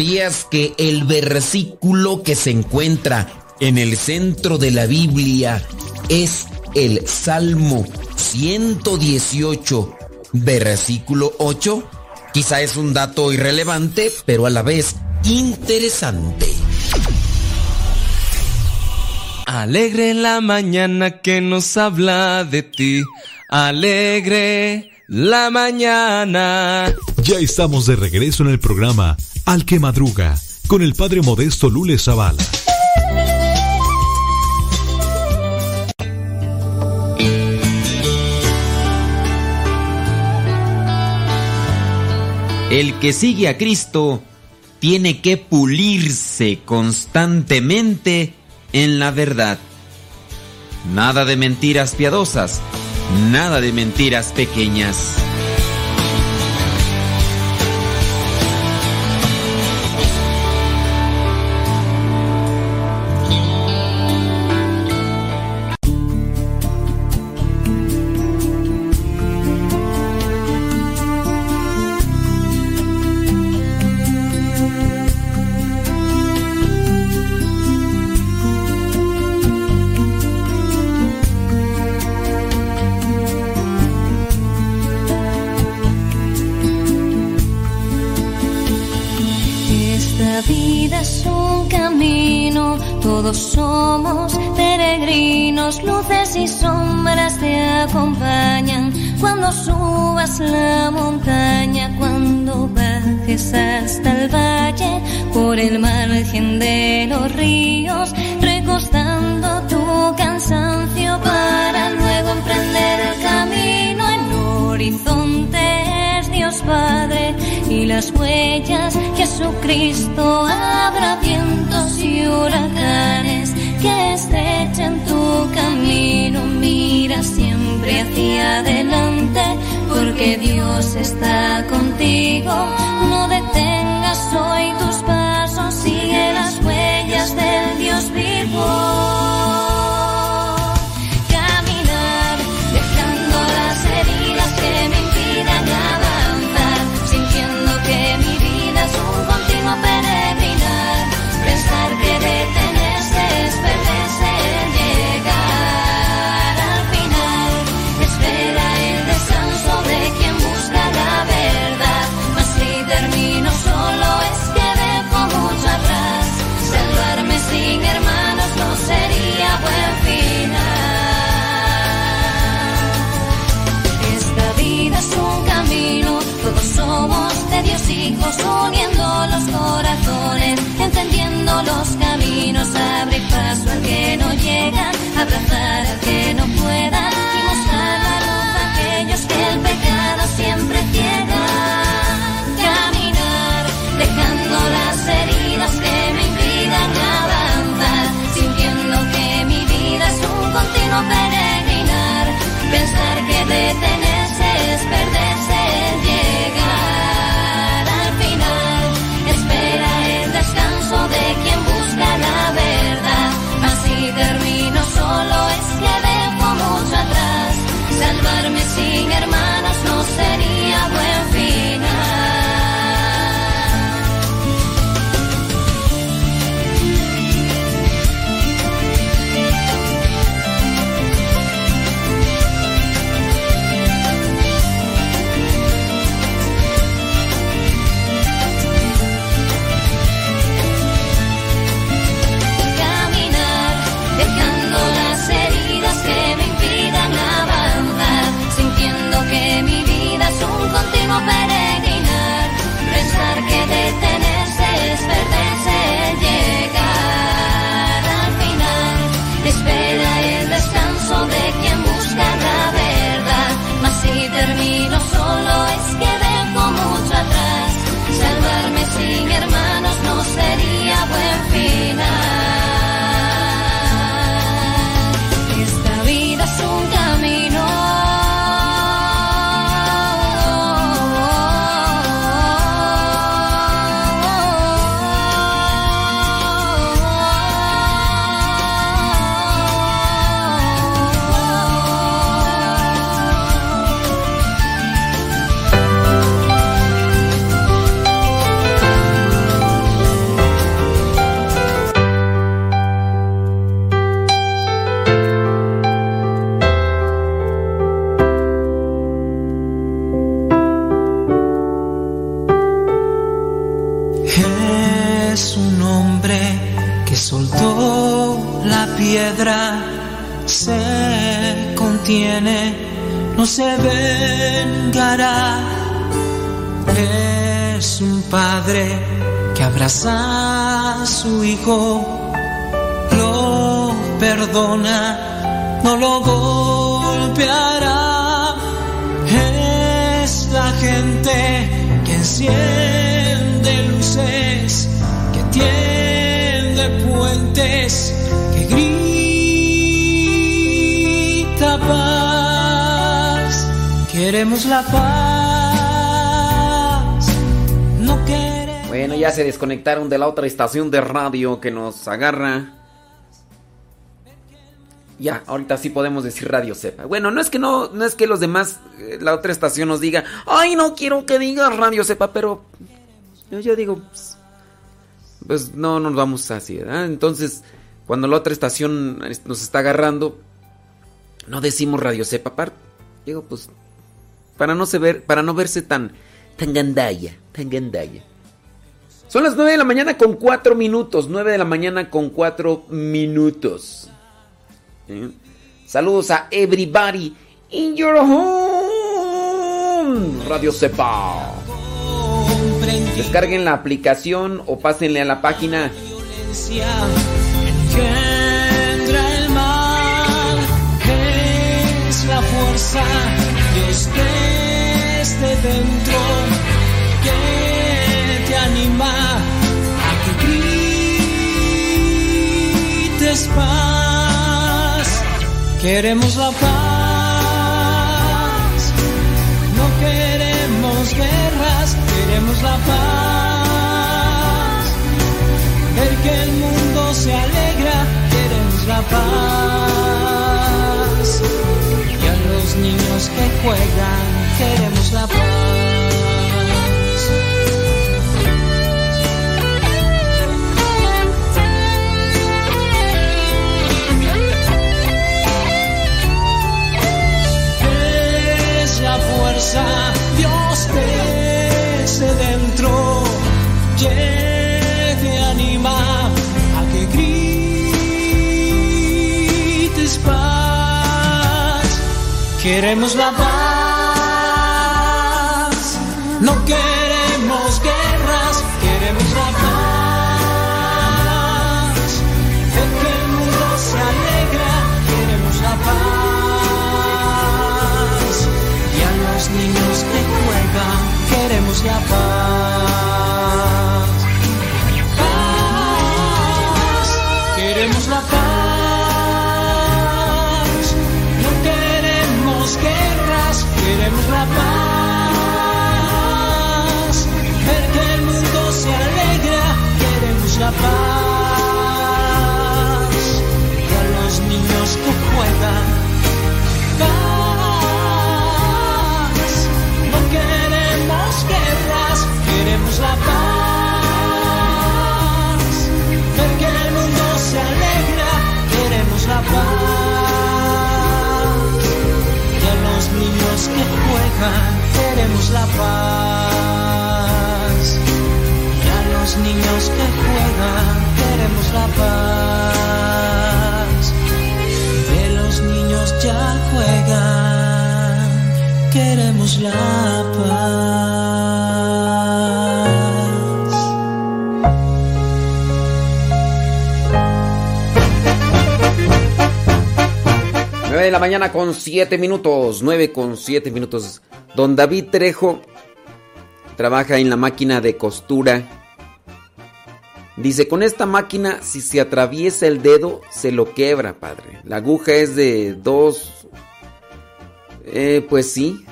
¿Sabías que el versículo que se encuentra en el centro de la Biblia es el Salmo 118, versículo 8? Quizá es un dato irrelevante, pero a la vez interesante. Alegre la mañana que nos habla de ti. Alegre la mañana. Ya estamos de regreso en el programa Al que Madruga con el padre modesto Lule Zavala. El que sigue a Cristo tiene que pulirse constantemente en la verdad. Nada de mentiras piadosas, nada de mentiras pequeñas. Porque Dios está contigo. No detengas hoy tus pasos uniendo los corazones, entendiendo los caminos, abre paso al que no llega, abrazar al que no pueda y mostrar la a aquellos que el pecado siempre ciega. Caminar, dejando las heridas que me impidan avanzar, sintiendo que mi vida es un continuo peregrinar, pensar que detenerse volveré. Se vengará. Es un padre que abraza a su hijo, lo perdona, no lo golpeará. Es la gente que enciende Queremos la paz, no queremos. Bueno, ya se desconectaron de la otra estación de radio que nos agarra. Ya, ahorita sí podemos decir Radio Sepa. Bueno, no es que no, no es que los demás, eh, la otra estación nos diga, ay, no quiero que digas Radio Sepa, pero yo, digo, pues, pues no nos vamos así, ¿verdad? Entonces, cuando la otra estación es- nos está agarrando, no decimos Radio Sepa, par- digo, pues, para no se ver, para no verse tan, tan gandalla, tan gandalla. Son las 9 de la mañana con 4 minutos. 9 de la mañana con 4 minutos. ¿Eh? Saludos a everybody in your home. Radio Sepa. Descarguen la aplicación o pásenle a la página. engendra el mal es la fuerza dentro que te anima a que grites paz queremos la paz no queremos guerras queremos la paz ver que el mundo se alegra, queremos la paz. Y a los niños que juegan, queremos la paz. Es la fuerza, Dios desde dentro, te anima a que grites paz. Queremos la paz, no queremos la paz. Y a los niños que juegan, paz. No queremos guerras, queremos la paz. Ver el mundo se alegra, queremos la paz. Y a los niños que juegan, queremos la paz. Niños que juegan, queremos la paz. De los niños ya juegan, queremos la paz. 9 de la mañana con 7 minutos. 9 con 7 minutos. Don David Trejo trabaja en la máquina de costura. Dice, con esta máquina, si se atraviesa el dedo, se lo quebra, padre. La aguja es de dos... Eh, pues sí.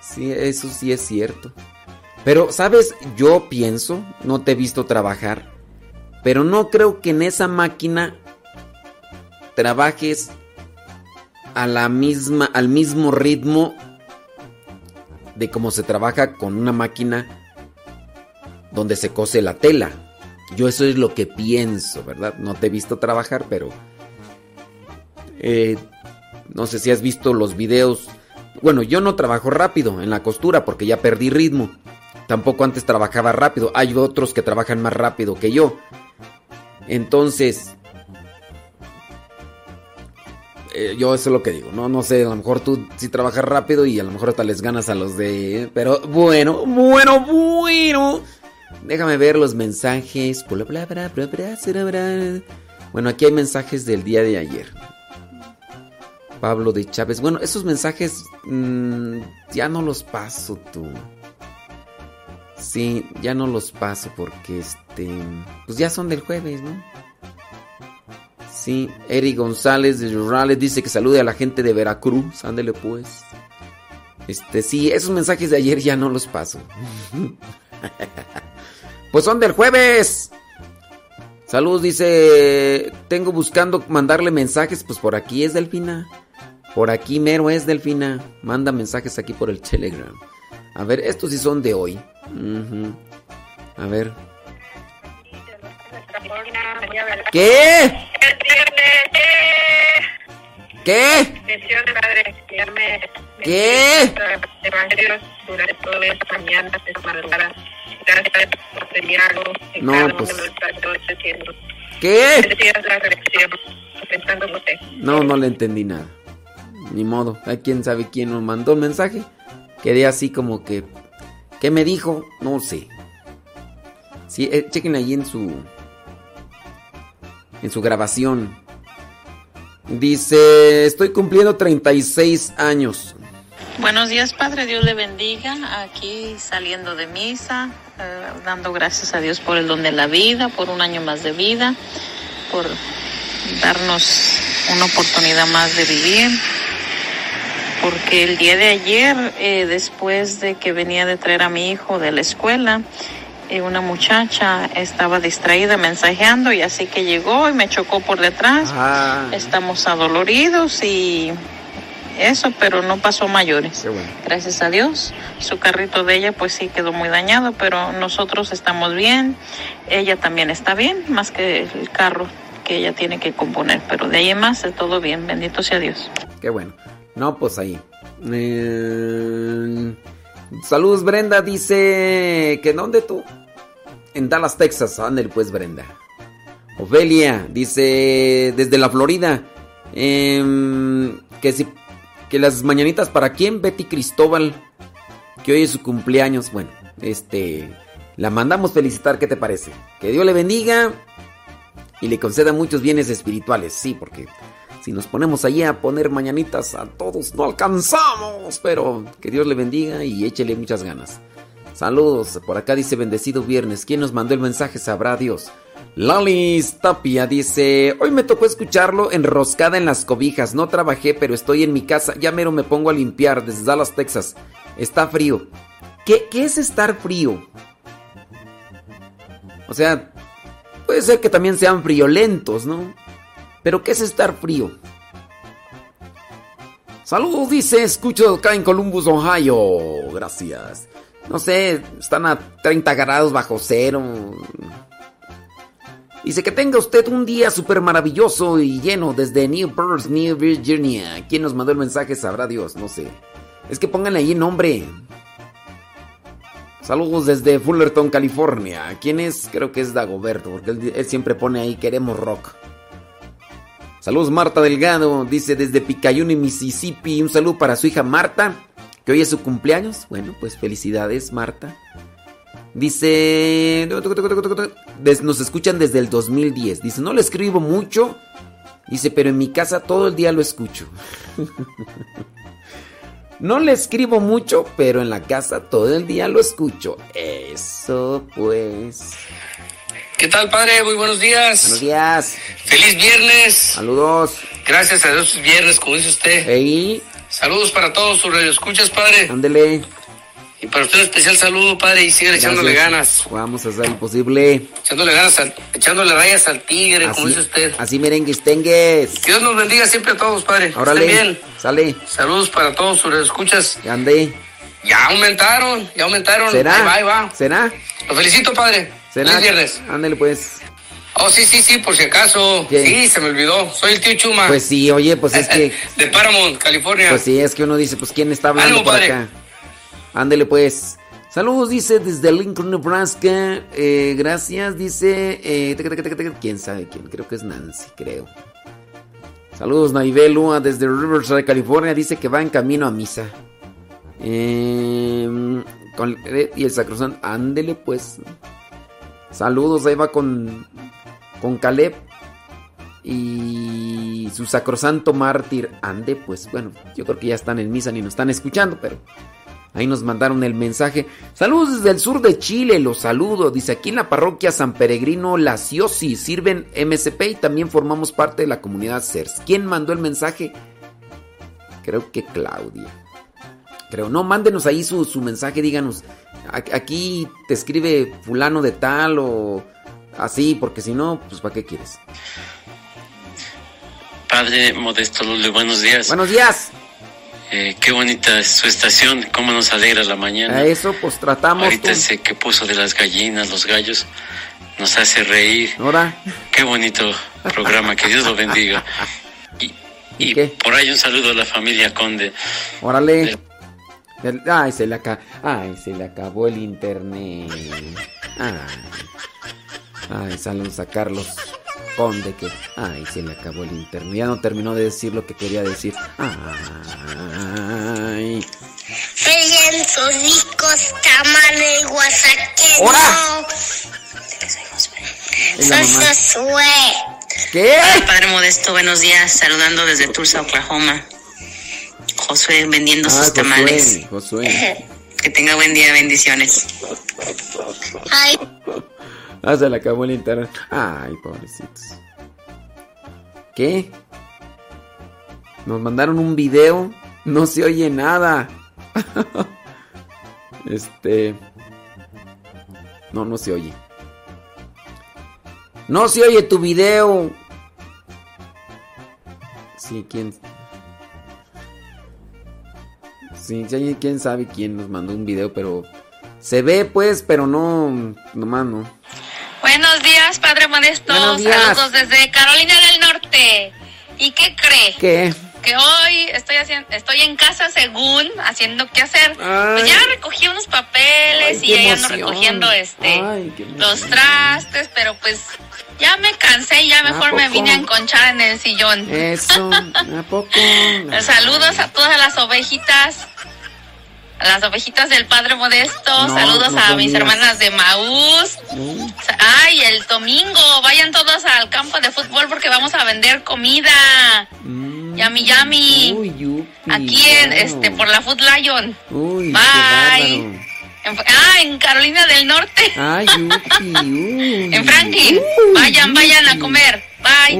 Sí, eso sí es cierto. Pero, ¿sabes? Yo pienso, no te he visto trabajar, pero no creo que en esa máquina trabajes a la misma, al mismo ritmo de cómo se trabaja con una máquina donde se cose la tela. Yo eso es lo que pienso, ¿verdad? No te he visto trabajar, pero eh, no sé si has visto los videos. Bueno, yo no trabajo rápido en la costura porque ya perdí ritmo. Tampoco antes trabajaba rápido. Hay otros que trabajan más rápido que yo. Entonces, Eh, yo eso es lo que digo. No, no sé, a lo mejor tú sí trabajas rápido y a lo mejor hasta les ganas a los de... Pero bueno, bueno, bueno. Déjame ver los mensajes. Bueno, aquí hay mensajes del día de ayer. Pablo de Chávez. Bueno, esos mensajes mm, ya no los paso tú. Sí, ya no los paso porque este, pues ya son del jueves, ¿no? Sí, Eric González de Rurales dice que salude a la gente de Veracruz. Ándele pues. Este, sí, esos mensajes de ayer ya no los paso. pues son del jueves. Saludos, dice. Tengo buscando mandarle mensajes. Pues por aquí es Delfina. Por aquí mero es Delfina. Manda mensajes aquí por el Telegram. A ver, estos sí son de hoy. A ver. ¿Qué? ¿Qué? Bendiciones, Padre. ¿Qué? durante toda esta mañana, esta madrugada. Gracias por el diálogo. que No, cada uno pues. de los pastores haciendo. ¿Qué? La. No, no le entendí nada. Ni modo. Hay quién sabe quién nos mandó el mensaje. Quedé así como que. ¿Qué me dijo? No sé. Sí, eh, chequen ahí en su. En su grabación. Dice: Estoy cumpliendo 36 años. Buenos días, Padre. Dios le bendiga. Aquí saliendo de misa, eh, dando gracias a Dios por el don de la vida, por un año más de vida, por darnos una oportunidad más de vivir. Porque el día de ayer, eh, después de que venía de traer a mi hijo de la escuela, eh, una muchacha estaba distraída mensajeando y así que llegó y me chocó por detrás. Ah. Estamos adoloridos y eso, pero no pasó mayores. Gracias a Dios. Su carrito de ella pues sí quedó muy dañado, pero nosotros estamos bien. Ella también está bien, más que el carro que ella tiene que componer, pero de ahí en más es todo bien. Bendito sea Dios. Qué bueno. No, pues ahí. Eh, saludos, Brenda. Dice que ¿dónde tú? En Dallas, Texas. Ándale, pues, Brenda. Ofelia dice desde la Florida em, que si que las mañanitas para quién Betty Cristóbal que hoy es su cumpleaños. Bueno, este la mandamos felicitar. ¿Qué te parece? Que Dios le bendiga y le conceda muchos bienes espirituales. Sí, porque si nos ponemos allí a poner mañanitas a todos, no alcanzamos. Pero que Dios le bendiga y échele muchas ganas. Saludos, por acá dice bendecido viernes. ¿Quién nos mandó el mensaje? Sabrá Dios. Lalis Tapia dice, hoy me tocó escucharlo enroscada en las cobijas. No trabajé, pero estoy en mi casa. Ya mero me pongo a limpiar desde Dallas, Texas. Está frío. ¿Qué, qué es estar frío? O sea, puede ser que también sean friolentos, ¿no? Pero ¿qué es estar frío? Saludos, dice, escucho acá en Columbus, Ohio. Gracias. No sé, están a 30 grados bajo cero. Dice que tenga usted un día súper maravilloso y lleno desde Newport, New Virginia. ¿Quién nos mandó el mensaje? Sabrá Dios, no sé. Es que pónganle ahí nombre. Saludos desde Fullerton, California. ¿Quién es? Creo que es Dagoberto, porque él, él siempre pone ahí queremos rock. Saludos Marta Delgado, dice desde Picayune, Mississippi. Un saludo para su hija Marta, que hoy es su cumpleaños. Bueno, pues felicidades Marta. Dice, nos escuchan desde el 2010. Dice, no le escribo mucho. Dice, pero en mi casa todo el día lo escucho. no le escribo mucho, pero en la casa todo el día lo escucho. Eso pues. ¿Qué tal, padre? Muy buenos días. Buenos días. Feliz viernes. Saludos. Gracias a Dios es viernes, como dice usted. Ey. Saludos para todos sus radioescuchas, padre. Ándele. Y para usted un especial saludo, padre, y sigan echándole ganas. Vamos a hacer lo posible. Echándole ganas, al- echándole rayas al tigre, como dice usted. así merengues tengues. Dios nos bendiga siempre a todos, padre. Estén bien. Sale. Saludos para todos sus radioescuchas. Ande. Ya aumentaron, ya aumentaron. ¿Será? Ahí va, ahí va. ¿Será? Lo felicito, padre. ¿Será? Feliz viernes. Ándele pues. Oh, sí, sí, sí, por si acaso. ¿Qué? Sí, se me olvidó. Soy el tío Chuma. Pues sí, oye, pues es que. De Paramount, California. Pues sí, es que uno dice, pues quién está hablando Ánimo, por padre. acá. Ándele pues. Saludos, dice desde Lincoln, Nebraska. Eh, gracias, dice. eh, quién sabe quién. Creo que es Nancy, creo. Saludos, Naibel Lua desde Riverside, California. Dice que va en camino a misa. Em, y el sacrosanto, ándele pues. Saludos, ahí va con, con Caleb. Y su sacrosanto mártir, ande pues. Bueno, yo creo que ya están en misa ni nos están escuchando, pero ahí nos mandaron el mensaje. Saludos desde el sur de Chile, los saludo. Dice aquí en la parroquia San Peregrino La Ciosi sirven MSP y también formamos parte de la comunidad CERS. ¿Quién mandó el mensaje? Creo que Claudia. Creo, no, mándenos ahí su, su mensaje, díganos. Aquí te escribe fulano de tal o así, porque si no, pues ¿para qué quieres? Padre Modesto Lule, buenos días. Buenos días. Eh, qué bonita es su estación, cómo nos alegra la mañana. A eso pues tratamos. Ahorita tú. ese que puso de las gallinas, los gallos, nos hace reír. Ahora. Qué bonito programa, que Dios lo bendiga. Y, y por ahí un saludo a la familia Conde. Órale. Ay, se le acabó. Ay, se le acabó el internet. Ay. Ay, saludos a Carlos Conde que. Ay, se le acabó el internet. Ya no terminó de decir lo que quería decir. Ay. Pellen sus ricos tamales oaxaqueños. ¡Hora! ¿Qué? Padre Modesto, buenos días. Saludando desde Tulsa, Oklahoma. Josué vendiendo Ah, sus tamales. Josué, Josué. Que tenga buen día, bendiciones. Ay, Ah, se le acabó el internet. Ay, pobrecitos. ¿Qué? Nos mandaron un video. No se oye nada. este. No, no se oye. No se oye tu video. Sí, ¿quién? Sí, quién sabe quién nos mandó un video, pero se ve pues, pero no, nomás no. Buenos días, Padre Modesto. Buenos días. Saludos desde Carolina del Norte. ¿Y qué cree? ¿Qué? Que hoy estoy haciendo, estoy en casa según haciendo qué hacer. Pues ya recogí unos papeles Ay, y ya ando recogiendo este Ay, los trastes, pero pues ya me cansé y ya mejor me vine a enconchar en el sillón. Eso, ¿a poco? Saludos a todas las ovejitas. Las ovejitas del Padre Modesto. No, Saludos no a mis mías. hermanas de Maús. Mm. Ay, el domingo. Vayan todos al campo de fútbol porque vamos a vender comida. Yami Yami. Mm. Uy, yupi, Aquí en, este, por la Food Lion. Uy, Bye. En- ah, en Carolina del Norte. Ay, yupi, uy. En Franklin. Vayan, vayan a comer. Bye.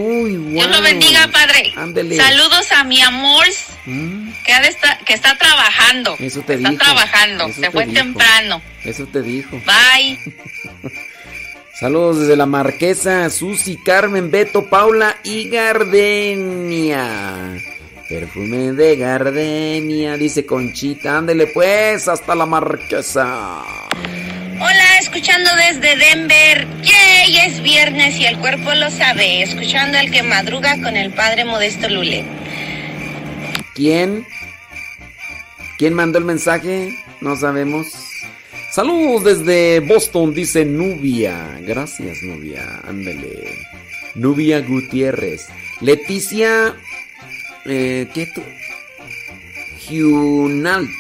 Dios lo bendiga, Padre. Saludos a mi amor Mm, que, ha está trabajando. Eso te está dijo. trabajando. Eso Se te fue dijo. temprano. Eso te dijo. Bye. Saludos desde la Marquesa, Susi, Carmen, Beto, Paula y Gardenia. Perfume de Gardenia, dice Conchita. Ándele pues, hasta la Marquesa. Hola, escuchando desde Denver. Yay, es viernes y el cuerpo lo sabe. Escuchando al que madruga con el padre Modesto Lule. ¿Quién? ¿Quién mandó el mensaje? No sabemos. Saludos desde Boston, dice Nubia. Gracias, Nubia. Ándele. Nubia Gutiérrez. Leticia. Eh, ¿Qué tú? Hunalt.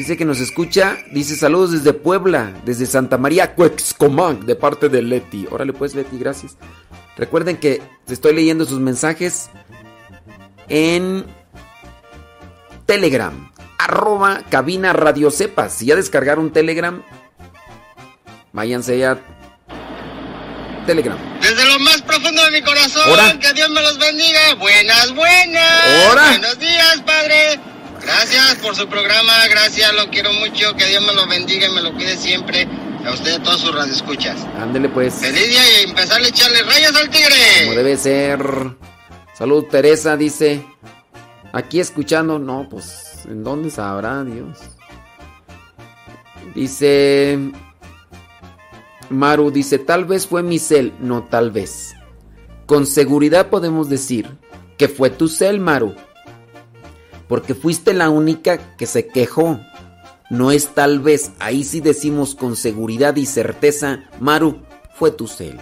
Dice que nos escucha. Dice saludos desde Puebla, desde Santa María Cuexcomán, de parte de Leti. Órale, pues, Leti, gracias. Recuerden que estoy leyendo sus mensajes en Telegram, arroba cabina radio cepas. Si ya descargaron Telegram, váyanse a Telegram. Desde lo más profundo de mi corazón, Ora. que Dios me los bendiga. Buenas, buenas. Ora. Buenos días, Padre. Gracias por su programa, gracias, lo quiero mucho. Que Dios me lo bendiga y me lo cuide siempre. A usted a todos sus radioescuchas. Ándele pues, Feliz día y empezar a echarle rayas al tigre. como debe ser. Salud Teresa, dice. Aquí escuchando, no, pues, ¿en dónde sabrá Dios? Dice... Maru dice, tal vez fue mi cel, no tal vez. Con seguridad podemos decir que fue tu cel, Maru. Porque fuiste la única que se quejó. No es tal vez, ahí sí decimos con seguridad y certeza, Maru, fue tu cel.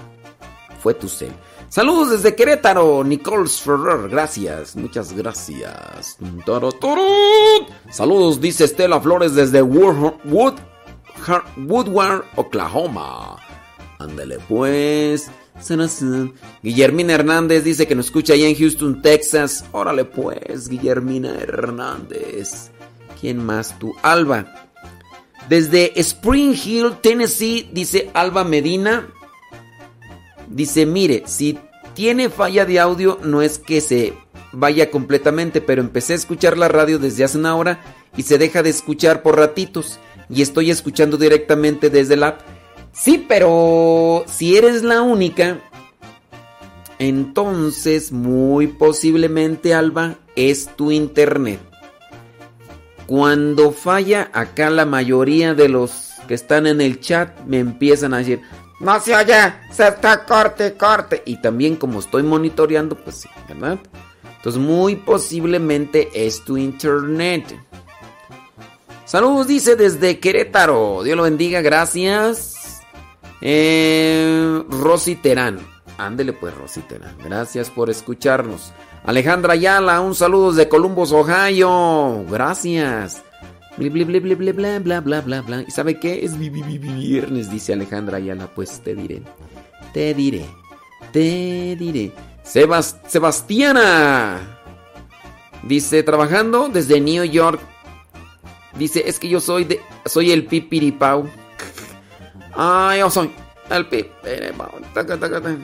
Fue tu cel. Saludos desde Querétaro, Nicole Ferrer, gracias, muchas gracias. Saludos, dice Estela Flores desde Wood, Wood, Woodward, Oklahoma. Ándale pues. Guillermina Hernández dice que nos escucha allá en Houston, Texas. Órale pues, Guillermina Hernández. ¿Quién más tú? Alba. Desde Spring Hill, Tennessee, dice Alba Medina. Dice, mire, si tiene falla de audio, no es que se vaya completamente, pero empecé a escuchar la radio desde hace una hora y se deja de escuchar por ratitos. Y estoy escuchando directamente desde la app. Sí, pero si eres la única, entonces muy posiblemente, Alba, es tu internet. Cuando falla, acá la mayoría de los que están en el chat me empiezan a decir, no se oye, se está corte, corte. Y también como estoy monitoreando, pues sí, ¿verdad? Entonces muy posiblemente es tu internet. Saludos, dice desde Querétaro. Dios lo bendiga, gracias. Eh, Rosy Terán. Ándele pues, Rosy Terán. Gracias por escucharnos. Alejandra Ayala, un saludo desde Columbus, Ohio. Gracias. Bla, bla, bla, bla, bla, bla, bla, bla. ¿Y sabe qué? Es vi- vi- vi- vi- viernes, dice Alejandra Ayala. Pues te diré. Te diré. Te diré. Sebas- Sebastiana. Dice, trabajando desde New York. Dice, es que yo soy de. Soy el pipiripau. Ah, yo soy el pipiripau. Taca, taca, taca.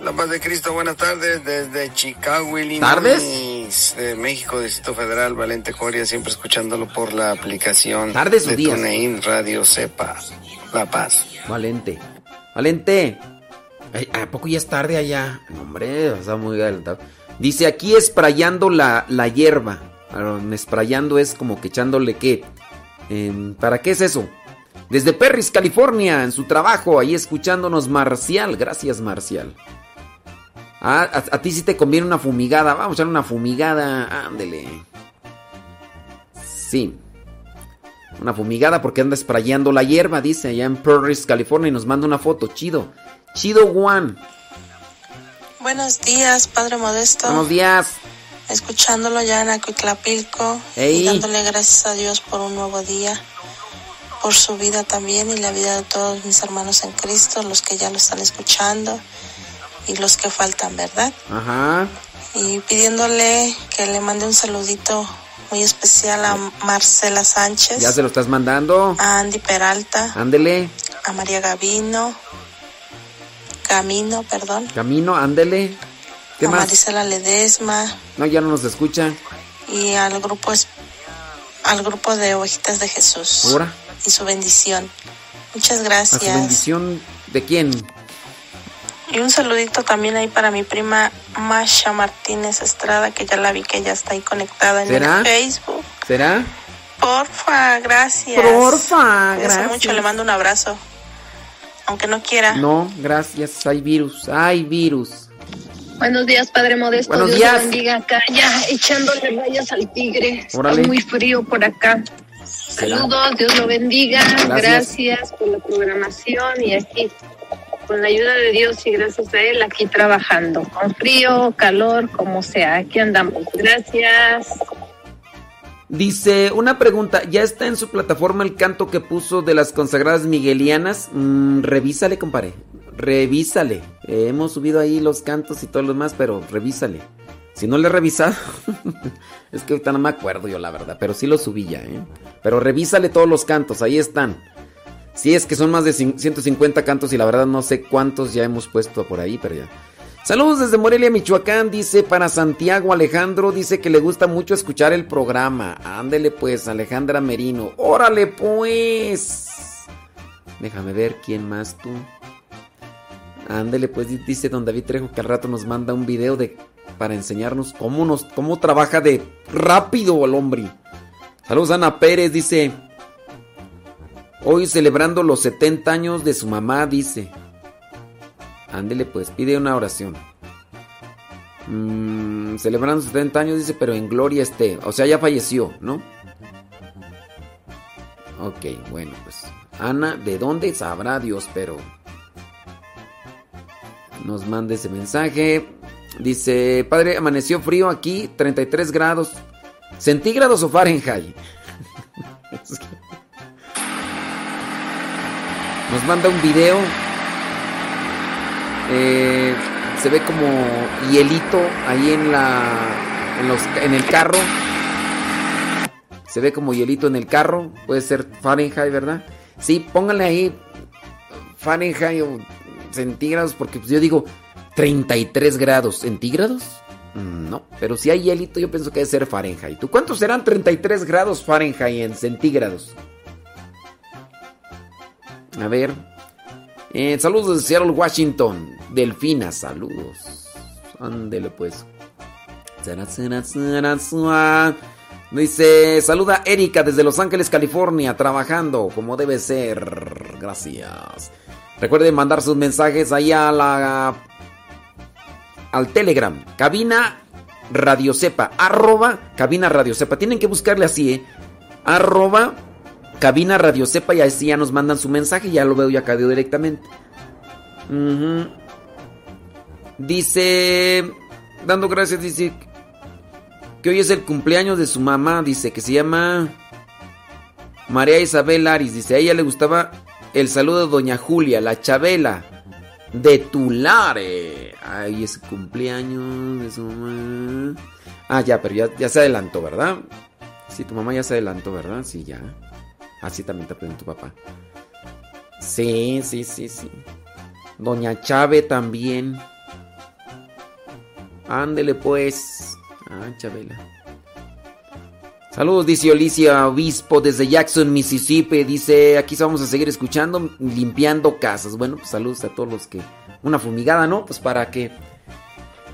La paz de Cristo, buenas tardes desde Chicago, Illinois. ¿Tardes? De México, Distrito Federal, Valente Coria, siempre escuchándolo por la aplicación ¿Tardes de días? TuneIn Radio Cepa. La Paz. Valente. Valente. Ay, ¿A poco ya es tarde allá? No, hombre, está muy adelantado. Dice aquí esprayando la, la hierba. Esprayando es como que echándole qué. Em, ¿Para qué es eso? Desde Perris, California, en su trabajo, ahí escuchándonos Marcial. Gracias, Marcial. Ah, a, a ti sí te conviene una fumigada. Vamos a echar una fumigada. Ándele. Sí. Una fumigada porque anda sprayando la hierba, dice, allá en Perris, California, y nos manda una foto. Chido. Chido Juan. Buenos días, Padre Modesto. Buenos días. Escuchándolo ya en Acuitlapilco Ey. y dándole gracias a Dios por un nuevo día, por su vida también y la vida de todos mis hermanos en Cristo, los que ya lo están escuchando y los que faltan, ¿verdad? Ajá. Y pidiéndole que le mande un saludito muy especial a Marcela Sánchez, Ya se lo estás mandando. a Andy Peralta, Ándele. a María Gavino, Camino, perdón, Camino, ándele. ¿Qué a más? Marisela Ledesma, No, ya no nos escucha. y al grupo al grupo de ovejitas de Jesús Ahora. y su bendición. Muchas A su gracias. bendición. ¿De quién? Y un saludito también ahí para mi prima Masha Martínez Estrada, que ya la vi que ya está ahí conectada en ¿Será? el Facebook. ¿Será? Porfa, gracias. Porfa, gracias. mucho, le mando un abrazo. Aunque no quiera. No, gracias. Hay virus. Hay virus. Buenos días, Padre Modesto. Buenos Dios días. te bendiga acá, ya echándole rayas al tigre. Órale. Está muy frío por acá. Saludos, Dios lo bendiga. Gracias. Gracias. por la programación y aquí, con la ayuda de Dios y gracias a Él, aquí trabajando. Con frío, calor, como sea. Aquí andamos. Gracias. Dice, una pregunta, ¿ya está en su plataforma el canto que puso de las consagradas miguelianas? Mm, revísale, compadre. Revísale. Eh, hemos subido ahí los cantos y todo lo demás, pero revísale. Si no le he revisado, es que ahorita no me acuerdo yo la verdad, pero sí lo subí ya, ¿eh? Pero revísale todos los cantos, ahí están. Sí, es que son más de cin- 150 cantos y la verdad no sé cuántos ya hemos puesto por ahí, pero ya. Saludos desde Morelia, Michoacán, dice para Santiago Alejandro, dice que le gusta mucho escuchar el programa. Ándele pues, Alejandra Merino. Órale pues. Déjame ver quién más tú. Ándele pues, di- dice don David Trejo que al rato nos manda un video de para enseñarnos cómo nos cómo trabaja de rápido el hombre. Saludos Ana Pérez, dice. Hoy celebrando los 70 años de su mamá, dice. Ándele pues, pide una oración. Mm, celebrando 70 años, dice, pero en gloria esté. O sea, ya falleció, ¿no? Ok, bueno, pues. Ana, ¿de dónde sabrá Dios? Pero. nos manda ese mensaje. Dice, padre, amaneció frío aquí, 33 grados. ¿Centígrados o Fahrenheit? Nos manda un video. Eh, se ve como hielito ahí en la. En, los, en el carro. Se ve como hielito en el carro. Puede ser Fahrenheit, ¿verdad? Sí, pónganle ahí Fahrenheit o centígrados, porque pues, yo digo 33 grados. ¿Centígrados? Mm, No, pero si hay hielito, yo pienso que debe ser Fahrenheit. ¿Tú cuántos serán 33 grados Fahrenheit en centígrados? A ver. Eh, saludos de Seattle, Washington. Delfina, saludos. Ándele pues. Dice, saluda Erika desde Los Ángeles, California, trabajando como debe ser. Gracias. Recuerden mandar sus mensajes ahí a la al Telegram, cabina Radio Cepa, arroba cabina Radio Cepa. Tienen que buscarle así, ¿eh? Arroba cabina Radio Cepa y así ya nos mandan su mensaje y ya lo veo ya acá directamente. Dice, dando gracias, dice que hoy es el cumpleaños de su mamá, dice que se llama María Isabel Aris, dice, a ella le gustaba el saludo de Doña Julia, la Chabela de Tulare. Ay, es cumpleaños de su mamá. Ah, ya, pero ya, ya se adelantó, ¿verdad? Sí, tu mamá ya se adelantó, ¿verdad? Sí, ya. Así también te preguntó tu papá. Sí, sí, sí, sí. Doña Chave también. Ándele pues. Ah, Chabela. Saludos, dice Olicia Obispo desde Jackson, Mississippi. Dice, aquí vamos a seguir escuchando, limpiando casas. Bueno, pues saludos a todos los que... Una fumigada, ¿no? Pues para que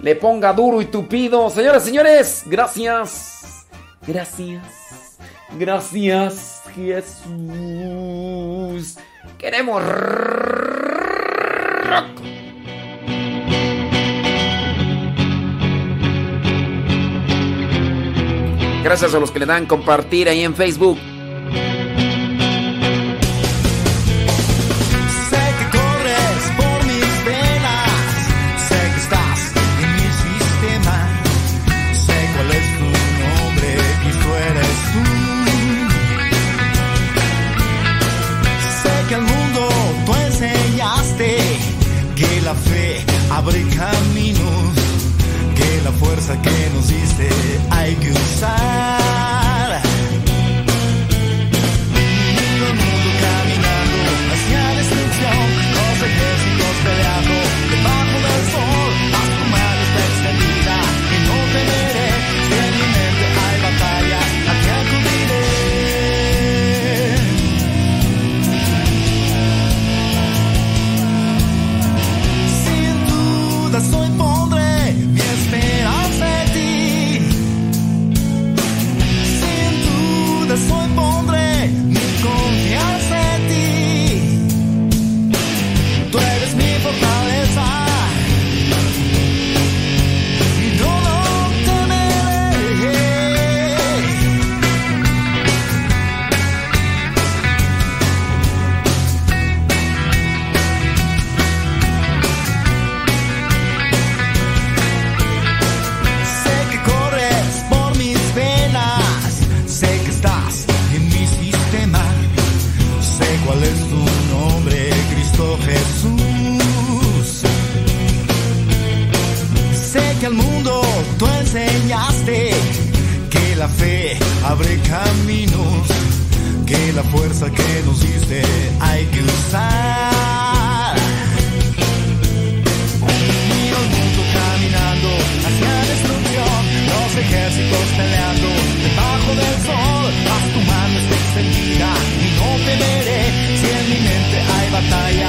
le ponga duro y tupido. Señoras, señores, gracias. Gracias. Gracias, Jesús. Queremos rock. Gracias a los que le dan compartir ahí en Facebook. Fuerza que nos diste hay que usar. La fe abre caminos, que la fuerza que nos diste hay que usar. Miro el mundo caminando hacia destrucción, los ejércitos peleando debajo del sol. Haz tu mano está extendida y no temeré. Si en mi mente hay batalla,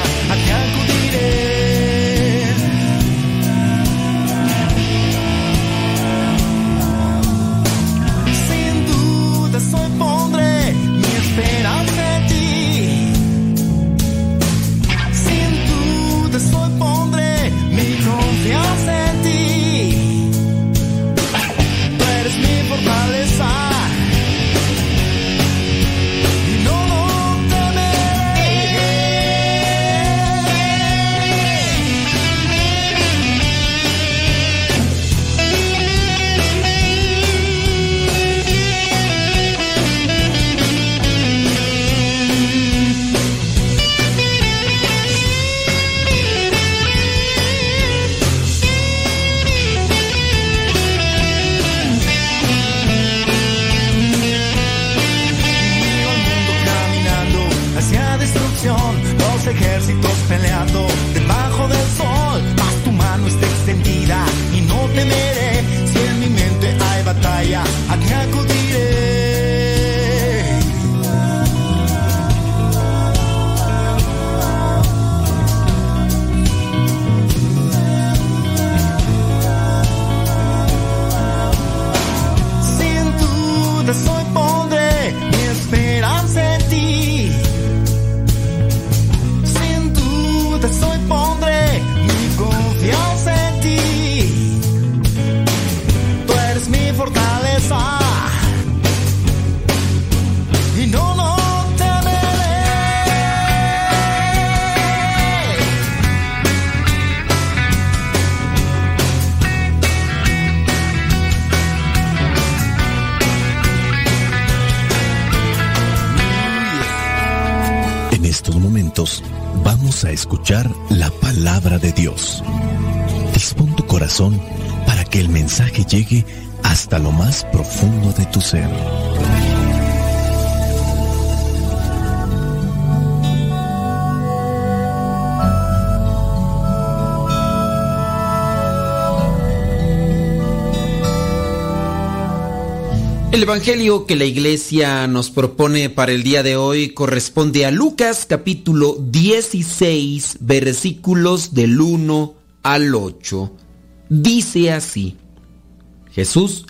El Evangelio que la iglesia nos propone para el día de hoy corresponde a Lucas capítulo 16 versículos del 1 al 8. Dice así, Jesús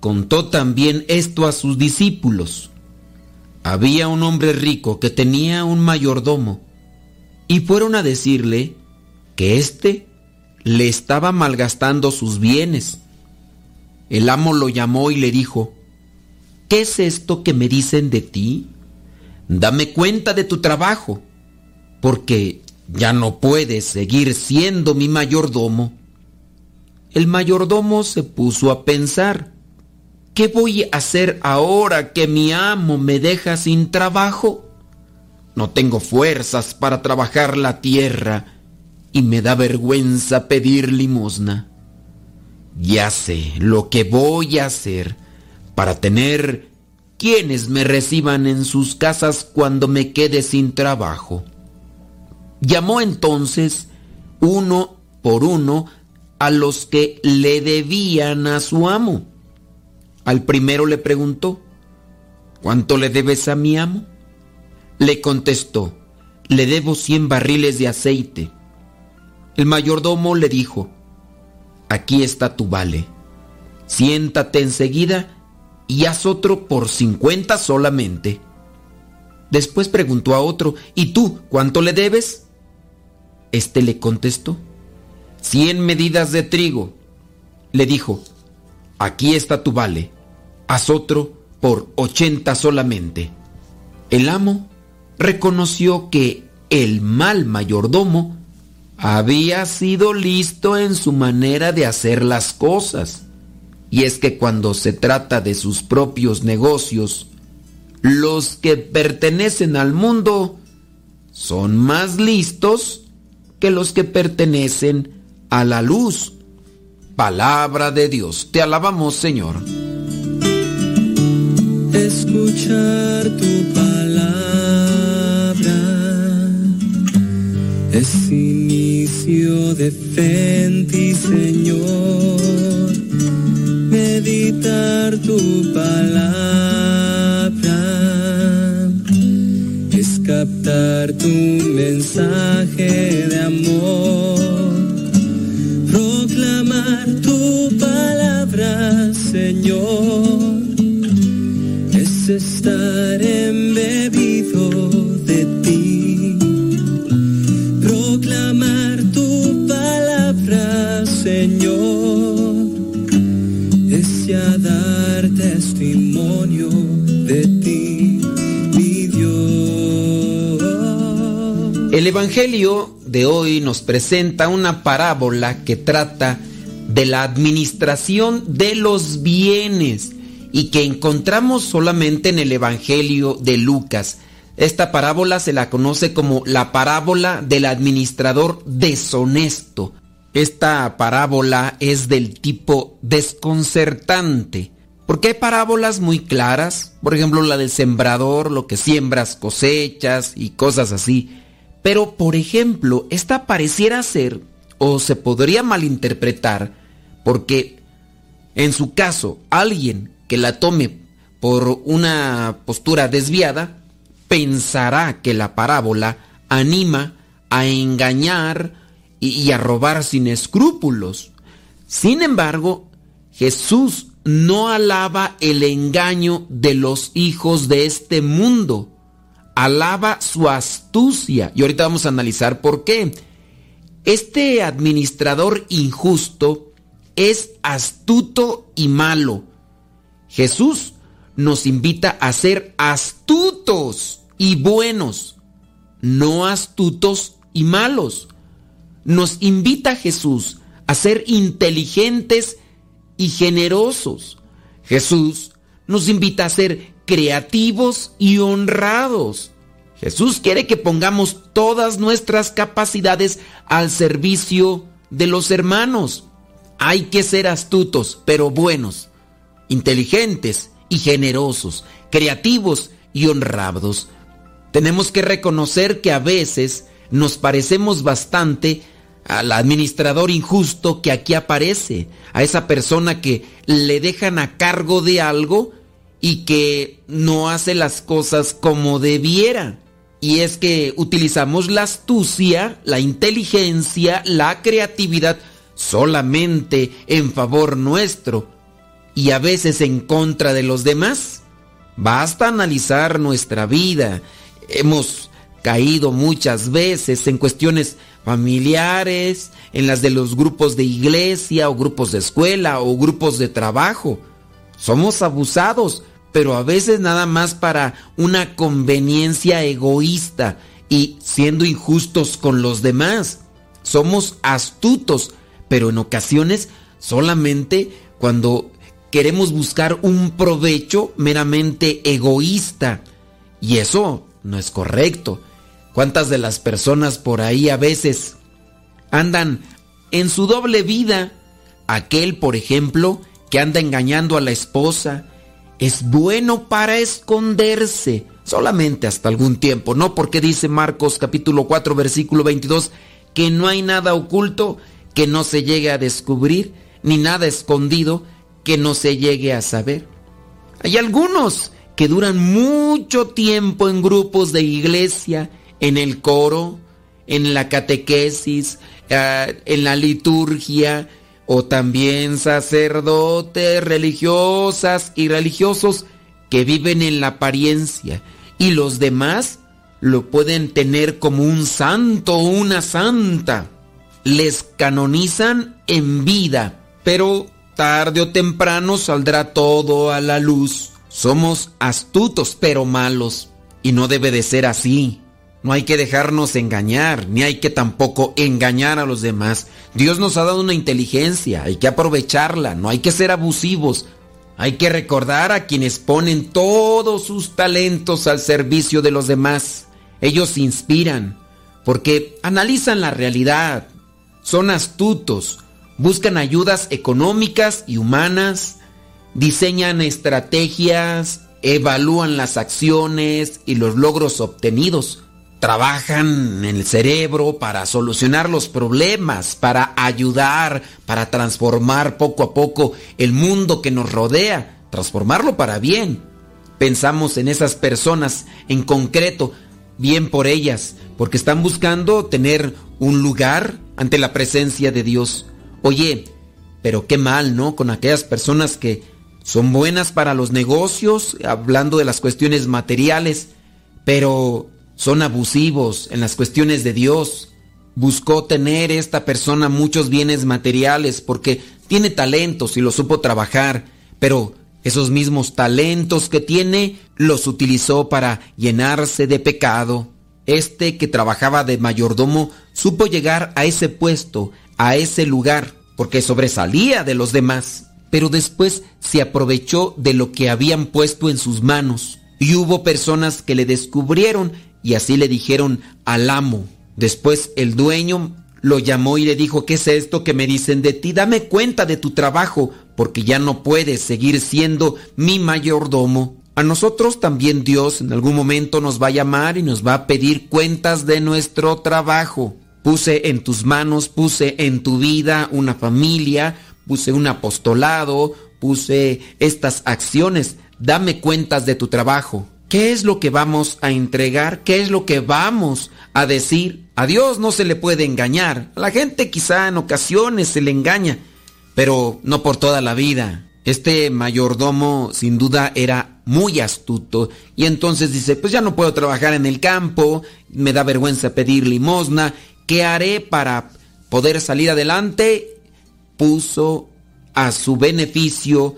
contó también esto a sus discípulos. Había un hombre rico que tenía un mayordomo y fueron a decirle que éste le estaba malgastando sus bienes. El amo lo llamó y le dijo, ¿qué es esto que me dicen de ti? Dame cuenta de tu trabajo, porque ya no puedes seguir siendo mi mayordomo. El mayordomo se puso a pensar, ¿qué voy a hacer ahora que mi amo me deja sin trabajo? No tengo fuerzas para trabajar la tierra y me da vergüenza pedir limosna. Ya sé lo que voy a hacer para tener quienes me reciban en sus casas cuando me quede sin trabajo. Llamó entonces uno por uno a los que le debían a su amo. Al primero le preguntó, ¿cuánto le debes a mi amo? Le contestó, le debo cien barriles de aceite. El mayordomo le dijo, aquí está tu vale. Siéntate enseguida y haz otro por cincuenta solamente. Después preguntó a otro, ¿y tú cuánto le debes? Este le contestó, cien medidas de trigo. Le dijo, aquí está tu vale, haz otro por ochenta solamente. El amo reconoció que el mal mayordomo había sido listo en su manera de hacer las cosas. Y es que cuando se trata de sus propios negocios, los que pertenecen al mundo son más listos que los que pertenecen a la luz. Palabra de Dios. Te alabamos, Señor. Escuchar tu palabra es inicio de fe ti, Señor. Meditar tu palabra es captar tu mensaje de amor. Proclamar tu palabra, Señor, es estar embebido de ti. Proclamar tu palabra, Señor, es ya dar testimonio de ti, mi Dios. El Evangelio de hoy nos presenta una parábola que trata de la administración de los bienes y que encontramos solamente en el Evangelio de Lucas. Esta parábola se la conoce como la parábola del administrador deshonesto. Esta parábola es del tipo desconcertante, porque hay parábolas muy claras, por ejemplo la del sembrador, lo que siembras cosechas y cosas así. Pero, por ejemplo, esta pareciera ser, o se podría malinterpretar, porque en su caso, alguien que la tome por una postura desviada, pensará que la parábola anima a engañar y, a robar sin escrúpulos. Sin embargo, Jesús no alaba el engaño de los hijos de este mundo, alaba su astucia. Y ahorita vamos a analizar por qué. Este administrador injusto es astuto y malo. Jesús nos invita a ser astutos y buenos, no astutos y malos. Nos invita Jesús a ser inteligentes y generosos. Jesús nos invita a ser creativos y honrados. Jesús quiere que pongamos todas nuestras capacidades al servicio de los hermanos. Hay que ser astutos, pero buenos, inteligentes y generosos, creativos y honrados. Tenemos que reconocer que a veces nos parecemos bastante al administrador injusto que aquí aparece, a esa persona que le dejan a cargo de algo y que no hace las cosas como debiera. Y es que utilizamos la astucia, la inteligencia, la creatividad solamente en favor nuestro y a veces en contra de los demás. Basta analizar nuestra vida. Hemos caído muchas veces en cuestiones familiares, en las de los grupos de iglesia o grupos de escuela o grupos de trabajo. Somos abusados, pero a veces nada más para una conveniencia egoísta y siendo injustos con los demás. Somos astutos, pero en ocasiones solamente cuando queremos buscar un provecho meramente egoísta. Y eso no es correcto. ¿Cuántas de las personas por ahí a veces andan en su doble vida? Aquel, por ejemplo, que anda engañando a la esposa, es bueno para esconderse, solamente hasta algún tiempo, ¿no? Porque dice Marcos capítulo 4 versículo 22 que no hay nada oculto que no se llegue a descubrir, ni nada escondido que no se llegue a saber. Hay algunos que duran mucho tiempo en grupos de iglesia, en el coro, en la catequesis, eh, en la liturgia, o también sacerdotes, religiosas y religiosos que viven en la apariencia y los demás lo pueden tener como un santo o una santa. Les canonizan en vida, pero tarde o temprano saldrá todo a la luz. Somos astutos pero malos y no debe de ser así. No hay que dejarnos engañar, ni hay que tampoco engañar a los demás. Dios nos ha dado una inteligencia, hay que aprovecharla, no hay que ser abusivos. Hay que recordar a quienes ponen todos sus talentos al servicio de los demás. Ellos inspiran, porque analizan la realidad, son astutos, buscan ayudas económicas y humanas, diseñan estrategias, evalúan las acciones y los logros obtenidos trabajan en el cerebro para solucionar los problemas, para ayudar, para transformar poco a poco el mundo que nos rodea, transformarlo para bien. Pensamos en esas personas en concreto, bien por ellas, porque están buscando tener un lugar ante la presencia de Dios. Oye, pero qué mal, ¿no? Con aquellas personas que son buenas para los negocios, hablando de las cuestiones materiales, pero son abusivos en las cuestiones de Dios. Buscó tener esta persona muchos bienes materiales porque tiene talentos y los supo trabajar, pero esos mismos talentos que tiene los utilizó para llenarse de pecado. Este que trabajaba de mayordomo supo llegar a ese puesto, a ese lugar, porque sobresalía de los demás, pero después se aprovechó de lo que habían puesto en sus manos. Y hubo personas que le descubrieron y así le dijeron al amo. Después el dueño lo llamó y le dijo, ¿qué es esto que me dicen de ti? Dame cuenta de tu trabajo, porque ya no puedes seguir siendo mi mayordomo. A nosotros también Dios en algún momento nos va a llamar y nos va a pedir cuentas de nuestro trabajo. Puse en tus manos, puse en tu vida una familia, puse un apostolado, puse estas acciones. Dame cuentas de tu trabajo. ¿Qué es lo que vamos a entregar? ¿Qué es lo que vamos a decir? A Dios no se le puede engañar. A la gente quizá en ocasiones se le engaña, pero no por toda la vida. Este mayordomo sin duda era muy astuto y entonces dice, pues ya no puedo trabajar en el campo, me da vergüenza pedir limosna, ¿qué haré para poder salir adelante? Puso a su beneficio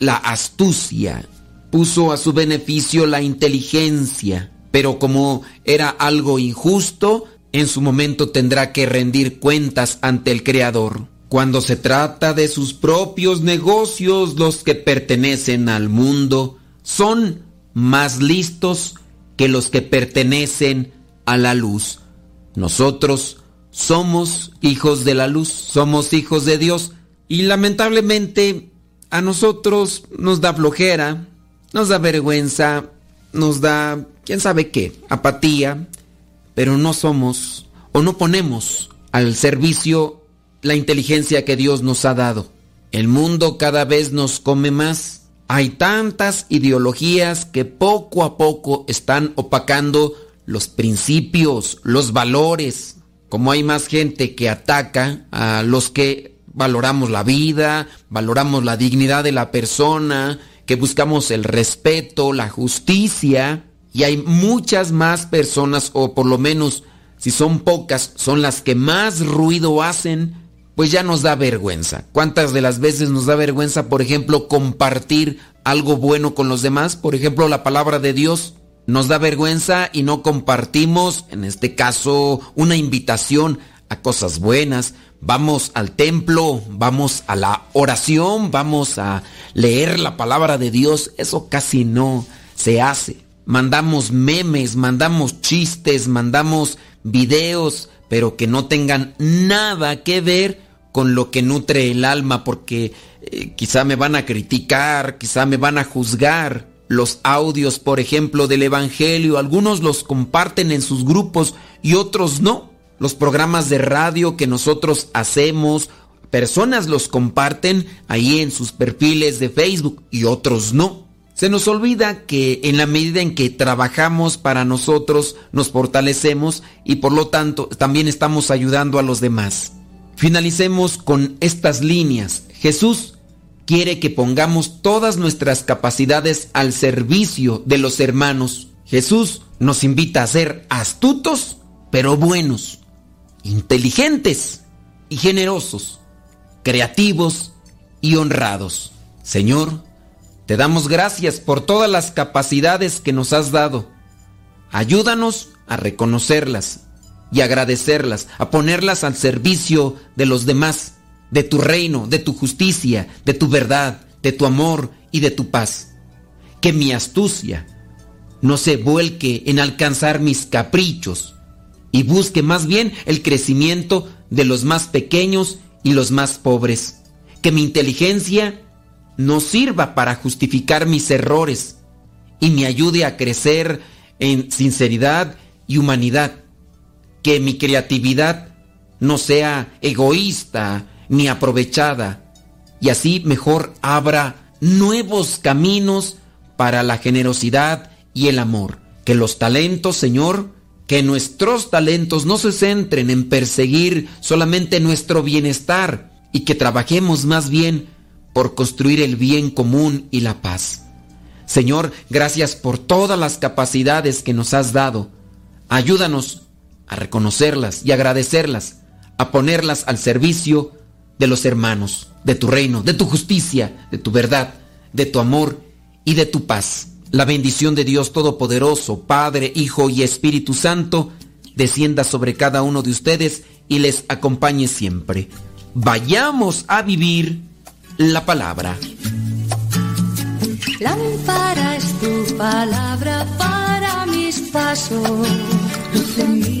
la astucia, puso a su beneficio la inteligencia, pero como era algo injusto, en su momento tendrá que rendir cuentas ante el Creador. Cuando se trata de sus propios negocios, los que pertenecen al mundo son más listos que los que pertenecen a la luz. Nosotros somos hijos de la luz, somos hijos de Dios y lamentablemente a nosotros nos da flojera, nos da vergüenza, nos da quién sabe qué, apatía, pero no somos o no ponemos al servicio la inteligencia que Dios nos ha dado. El mundo cada vez nos come más. Hay tantas ideologías que poco a poco están opacando los principios, los valores. Como hay más gente que ataca a los que valoramos la vida, valoramos la dignidad de la persona, que buscamos el respeto, la justicia, y hay muchas más personas, o por lo menos si son pocas, son las que más ruido hacen, pues ya nos da vergüenza. ¿Cuántas de las veces nos da vergüenza, por ejemplo, compartir algo bueno con los demás? Por ejemplo, la palabra de Dios. Nos da vergüenza y no compartimos, en este caso, una invitación a cosas buenas. Vamos al templo, vamos a la oración, vamos a leer la palabra de Dios. Eso casi no se hace. Mandamos memes, mandamos chistes, mandamos videos, pero que no tengan nada que ver con lo que nutre el alma, porque eh, quizá me van a criticar, quizá me van a juzgar. Los audios, por ejemplo, del Evangelio, algunos los comparten en sus grupos y otros no. Los programas de radio que nosotros hacemos, personas los comparten ahí en sus perfiles de Facebook y otros no. Se nos olvida que en la medida en que trabajamos para nosotros, nos fortalecemos y por lo tanto también estamos ayudando a los demás. Finalicemos con estas líneas. Jesús quiere que pongamos todas nuestras capacidades al servicio de los hermanos. Jesús nos invita a ser astutos, pero buenos, inteligentes y generosos, creativos y honrados. Señor, te damos gracias por todas las capacidades que nos has dado. Ayúdanos a reconocerlas y agradecerlas, a ponerlas al servicio de los demás, de tu reino, de tu justicia, de tu verdad, de tu amor y de tu paz. Que mi astucia no se vuelque en alcanzar mis caprichos y busque más bien el crecimiento de los más pequeños y los más pobres. Que mi inteligencia no sirva para justificar mis errores y me ayude a crecer en sinceridad y humanidad. Que mi creatividad no sea egoísta ni aprovechada y así mejor abra nuevos caminos para la generosidad y el amor. Que los talentos, Señor, que nuestros talentos no se centren en perseguir solamente nuestro bienestar y que trabajemos más bien por construir el bien común y la paz. Señor, gracias por todas las capacidades que nos has dado. Ayúdanos a reconocerlas y agradecerlas, a ponerlas al servicio de los hermanos, de tu reino, de tu justicia, de tu verdad, de tu amor y de tu paz. La bendición de Dios Todopoderoso, Padre, Hijo y Espíritu Santo, descienda sobre cada uno de ustedes y les acompañe siempre. Vayamos a vivir la palabra. Lámpara es tu palabra para mis pasos, mi.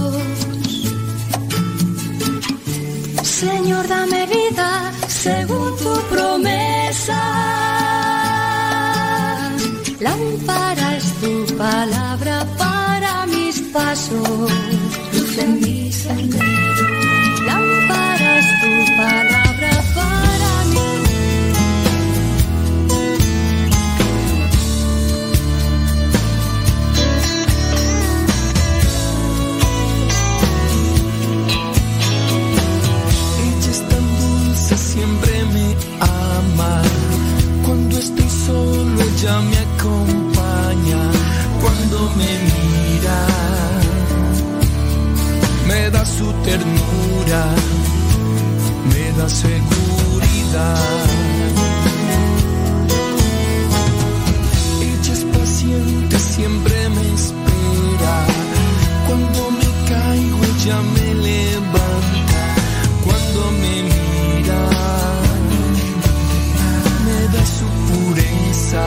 Según tu promesa. Lámpara es tu palabra para mis pasos, da su ternura, me da seguridad. Ella es paciente, siempre me espera. Cuando me caigo, ella me levanta. Cuando me mira, me da su pureza,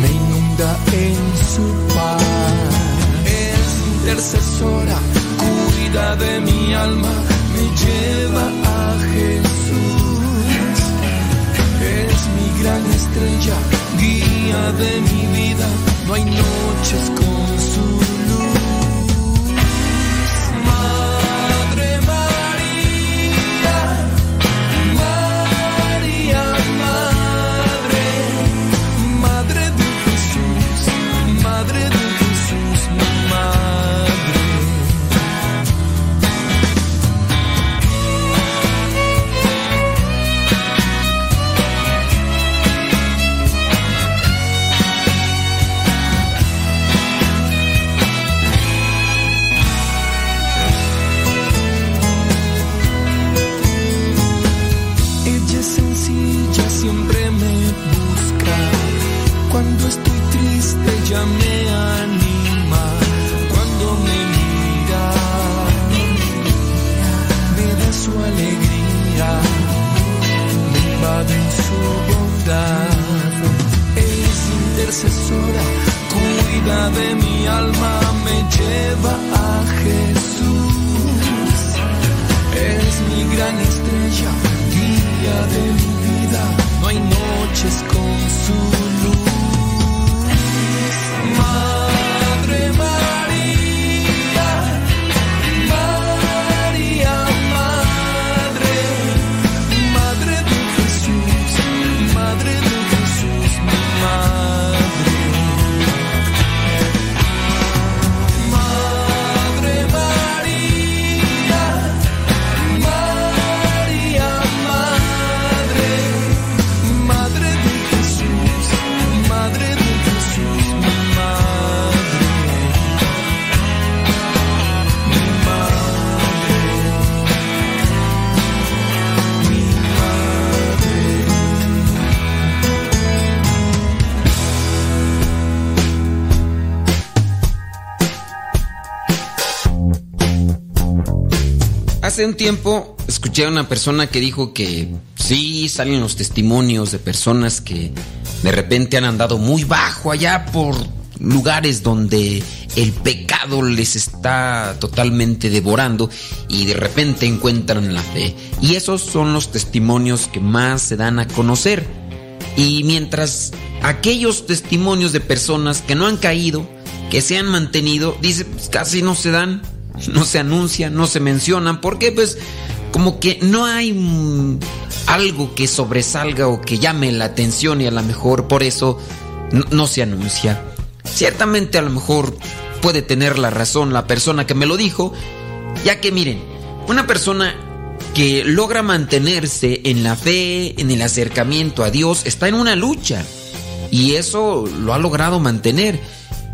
me inunda en su paz. Es intercesora, cuida de mi alma, me lleva a Jesús. Es mi gran estrella, guía de mi vida, no hay noches con Hace un tiempo escuché a una persona que dijo que sí salen los testimonios de personas que de repente han andado muy bajo allá por lugares donde el pecado les está totalmente devorando y de repente encuentran la fe. Y esos son los testimonios que más se dan a conocer. Y mientras aquellos testimonios de personas que no han caído, que se han mantenido, dice, pues casi no se dan, no se anuncian, no se mencionan, porque pues como que no hay algo que sobresalga o que llame la atención y a lo mejor por eso no, no se anuncia. Ciertamente a lo mejor puede tener la razón la persona que me lo dijo, ya que miren, una persona que logra mantenerse en la fe, en el acercamiento a Dios, está en una lucha. Y eso lo ha logrado mantener.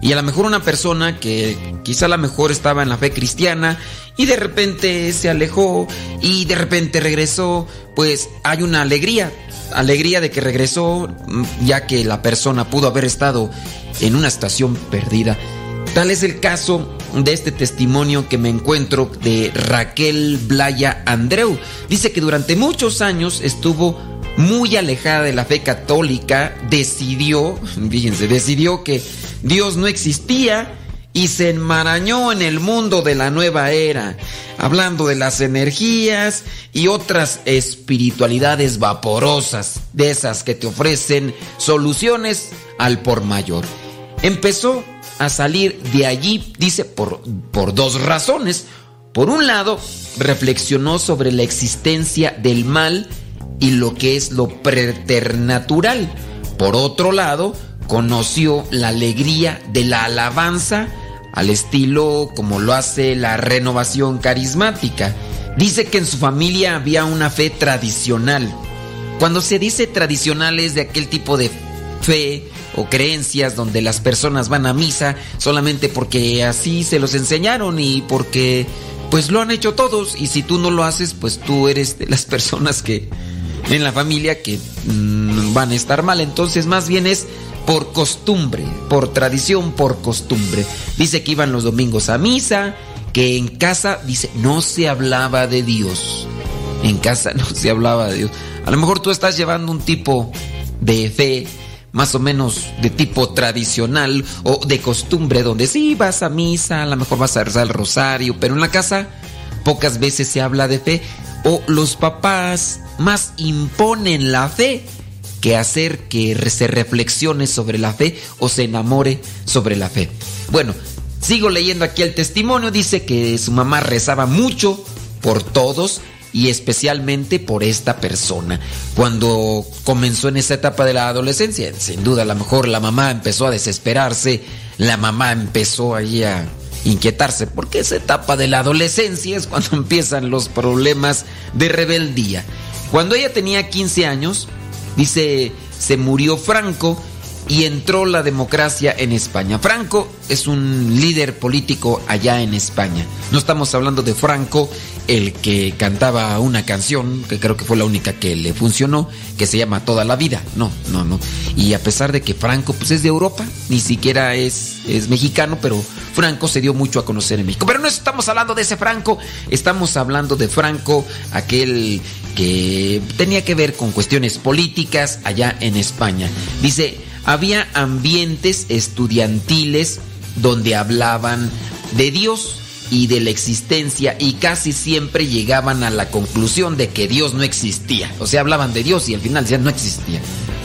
Y a lo mejor una persona que quizá a lo mejor estaba en la fe cristiana y de repente se alejó y de repente regresó, pues hay una alegría, alegría de que regresó mm, ya que la persona pudo haber estado en una estación perdida. Tal es el caso de este testimonio que me encuentro de Raquel Blaya Andreu. Dice que durante muchos años estuvo muy alejada de la fe católica, decidió, fíjense, decidió que Dios no existía y se enmarañó en el mundo de la nueva era, hablando de las energías y otras espiritualidades vaporosas, de esas que te ofrecen soluciones al por mayor. Empezó a salir de allí, dice, por, por dos razones. Por un lado, reflexionó sobre la existencia del mal y lo que es lo preternatural. Por otro lado, conoció la alegría de la alabanza al estilo como lo hace la renovación carismática. Dice que en su familia había una fe tradicional. Cuando se dice tradicional es de aquel tipo de fe o creencias donde las personas van a misa solamente porque así se los enseñaron y porque pues lo han hecho todos y si tú no lo haces, pues tú eres de las personas que en la familia que mm, van a estar mal. Entonces más bien es por costumbre, por tradición, por costumbre. Dice que iban los domingos a misa, que en casa, dice, no se hablaba de Dios. En casa no se hablaba de Dios. A lo mejor tú estás llevando un tipo de fe más o menos de tipo tradicional o de costumbre, donde sí vas a misa, a lo mejor vas a rezar el rosario, pero en la casa pocas veces se habla de fe o los papás más imponen la fe que hacer que se reflexione sobre la fe o se enamore sobre la fe. Bueno, sigo leyendo aquí el testimonio, dice que su mamá rezaba mucho por todos y especialmente por esta persona. Cuando comenzó en esa etapa de la adolescencia, sin duda a lo mejor la mamá empezó a desesperarse, la mamá empezó ahí a inquietarse, porque esa etapa de la adolescencia es cuando empiezan los problemas de rebeldía. Cuando ella tenía 15 años, dice, se murió Franco y entró la democracia en España. Franco es un líder político allá en España. No estamos hablando de Franco, el que cantaba una canción, que creo que fue la única que le funcionó, que se llama Toda la vida. No, no, no. Y a pesar de que Franco pues es de Europa, ni siquiera es, es mexicano, pero Franco se dio mucho a conocer en México. Pero no estamos hablando de ese Franco, estamos hablando de Franco, aquel que tenía que ver con cuestiones políticas allá en España. Dice, había ambientes estudiantiles donde hablaban de Dios y de la existencia y casi siempre llegaban a la conclusión de que Dios no existía. O sea, hablaban de Dios y al final decían no existía.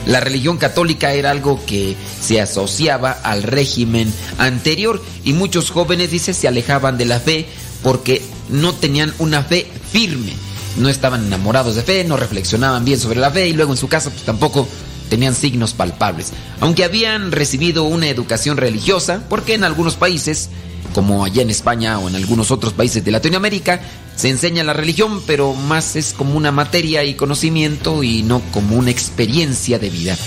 La religión católica era algo que se asociaba al régimen anterior y muchos jóvenes, dice, se alejaban de la fe porque no tenían una fe firme. No estaban enamorados de fe, no reflexionaban bien sobre la fe y luego en su casa pues tampoco tenían signos palpables. Aunque habían recibido una educación religiosa, porque en algunos países, como allá en España o en algunos otros países de Latinoamérica, se enseña la religión, pero más es como una materia y conocimiento y no como una experiencia de vida.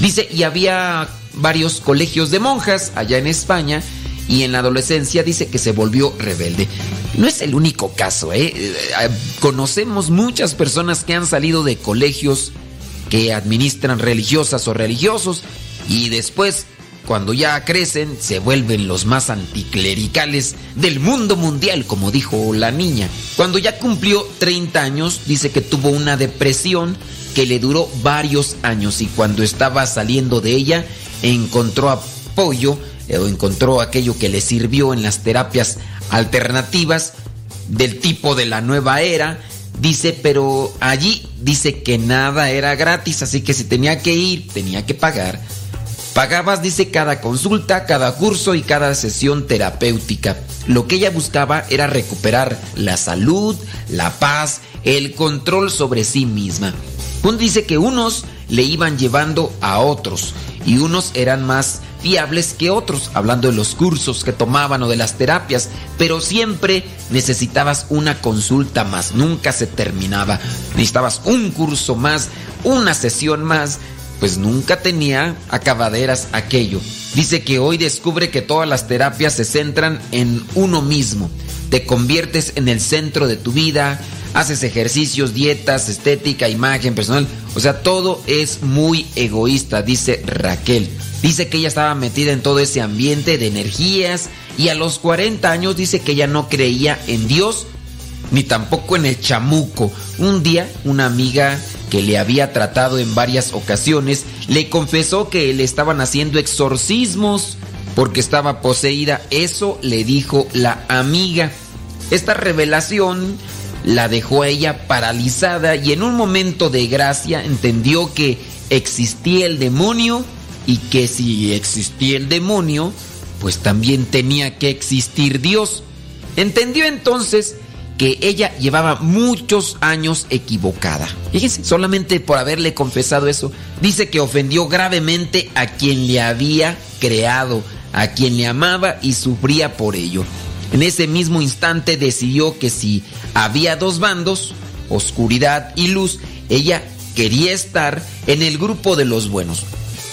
Dice, y había varios colegios de monjas allá en España y en la adolescencia dice que se volvió rebelde. No es el único caso, ¿eh? Eh, Conocemos muchas personas que han salido de colegios que administran religiosas o religiosos y después, cuando ya crecen, se vuelven los más anticlericales del mundo mundial, como dijo la niña. Cuando ya cumplió 30 años, dice que tuvo una depresión que le duró varios años y cuando estaba saliendo de ella, encontró apoyo eh, o encontró aquello que le sirvió en las terapias alternativas del tipo de la nueva era. Dice, pero allí dice que nada era gratis, así que si tenía que ir, tenía que pagar. Pagabas, dice, cada consulta, cada curso y cada sesión terapéutica. Lo que ella buscaba era recuperar la salud, la paz, el control sobre sí misma. Un dice que unos le iban llevando a otros y unos eran más fiables que otros, hablando de los cursos que tomaban o de las terapias, pero siempre necesitabas una consulta más, nunca se terminaba. Necesitabas un curso más, una sesión más, pues nunca tenía acabaderas aquello. Dice que hoy descubre que todas las terapias se centran en uno mismo. Te conviertes en el centro de tu vida, haces ejercicios, dietas, estética, imagen personal. O sea, todo es muy egoísta, dice Raquel. Dice que ella estaba metida en todo ese ambiente de energías y a los 40 años dice que ella no creía en Dios ni tampoco en el chamuco. Un día una amiga que le había tratado en varias ocasiones le confesó que le estaban haciendo exorcismos porque estaba poseída. Eso le dijo la amiga. Esta revelación la dejó a ella paralizada y en un momento de gracia entendió que existía el demonio y que si existía el demonio, pues también tenía que existir Dios. Entendió entonces que ella llevaba muchos años equivocada. Fíjense, solamente por haberle confesado eso, dice que ofendió gravemente a quien le había creado, a quien le amaba y sufría por ello. En ese mismo instante decidió que si había dos bandos, oscuridad y luz, ella quería estar en el grupo de los buenos.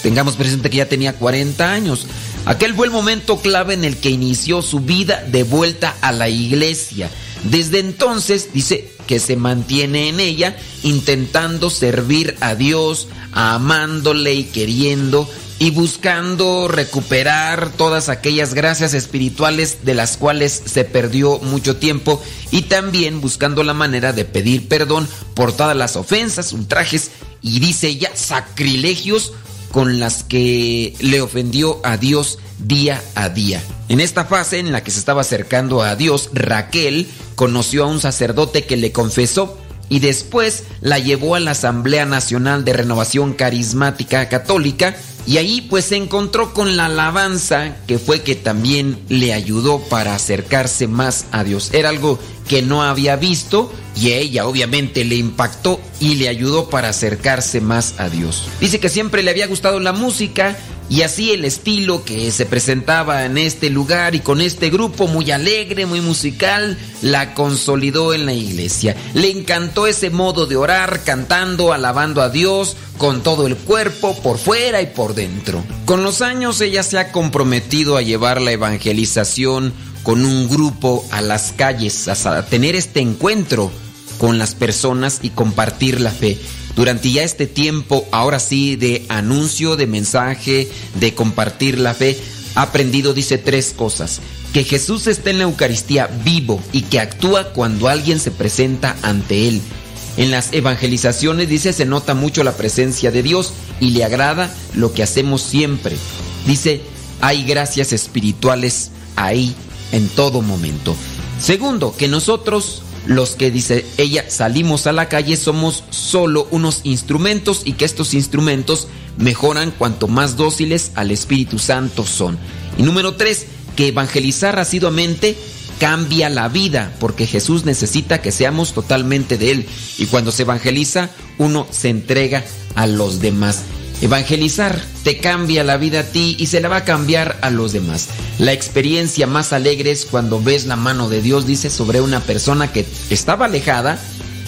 Tengamos presente que ya tenía 40 años. Aquel fue el momento clave en el que inició su vida de vuelta a la iglesia. Desde entonces dice que se mantiene en ella intentando servir a Dios, amándole y queriendo y buscando recuperar todas aquellas gracias espirituales de las cuales se perdió mucho tiempo y también buscando la manera de pedir perdón por todas las ofensas, ultrajes y dice ella sacrilegios con las que le ofendió a Dios día a día. En esta fase en la que se estaba acercando a Dios, Raquel conoció a un sacerdote que le confesó y después la llevó a la Asamblea Nacional de Renovación Carismática Católica y ahí pues se encontró con la alabanza que fue que también le ayudó para acercarse más a Dios. Era algo que no había visto y a ella obviamente le impactó y le ayudó para acercarse más a Dios. Dice que siempre le había gustado la música y así el estilo que se presentaba en este lugar y con este grupo muy alegre, muy musical, la consolidó en la iglesia. Le encantó ese modo de orar, cantando, alabando a Dios con todo el cuerpo, por fuera y por dentro. Con los años ella se ha comprometido a llevar la evangelización con un grupo a las calles, a tener este encuentro con las personas y compartir la fe. Durante ya este tiempo, ahora sí, de anuncio, de mensaje, de compartir la fe, ha aprendido, dice, tres cosas. Que Jesús está en la Eucaristía vivo y que actúa cuando alguien se presenta ante Él. En las evangelizaciones, dice, se nota mucho la presencia de Dios y le agrada lo que hacemos siempre. Dice, hay gracias espirituales ahí en todo momento. Segundo, que nosotros los que dice ella salimos a la calle somos solo unos instrumentos y que estos instrumentos mejoran cuanto más dóciles al Espíritu Santo son. Y número tres, que evangelizar asiduamente cambia la vida porque Jesús necesita que seamos totalmente de Él y cuando se evangeliza uno se entrega a los demás. Evangelizar te cambia la vida a ti y se la va a cambiar a los demás. La experiencia más alegre es cuando ves la mano de Dios, dice, sobre una persona que estaba alejada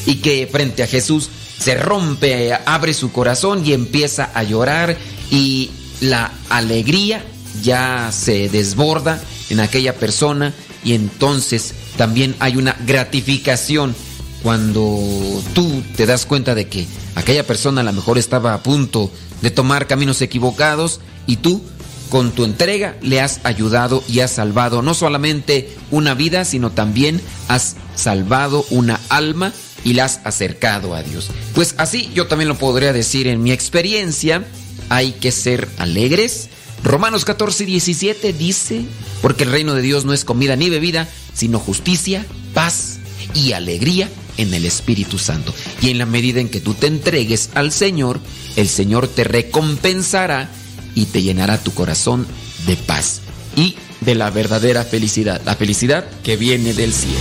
y que frente a Jesús se rompe, abre su corazón y empieza a llorar y la alegría ya se desborda en aquella persona y entonces también hay una gratificación cuando tú te das cuenta de que aquella persona a lo mejor estaba a punto de tomar caminos equivocados y tú con tu entrega le has ayudado y has salvado no solamente una vida, sino también has salvado una alma y la has acercado a Dios. Pues así yo también lo podría decir en mi experiencia, hay que ser alegres. Romanos 14, 17 dice, porque el reino de Dios no es comida ni bebida, sino justicia, paz y alegría en el Espíritu Santo. Y en la medida en que tú te entregues al Señor, el Señor te recompensará y te llenará tu corazón de paz y de la verdadera felicidad, la felicidad que viene del cielo.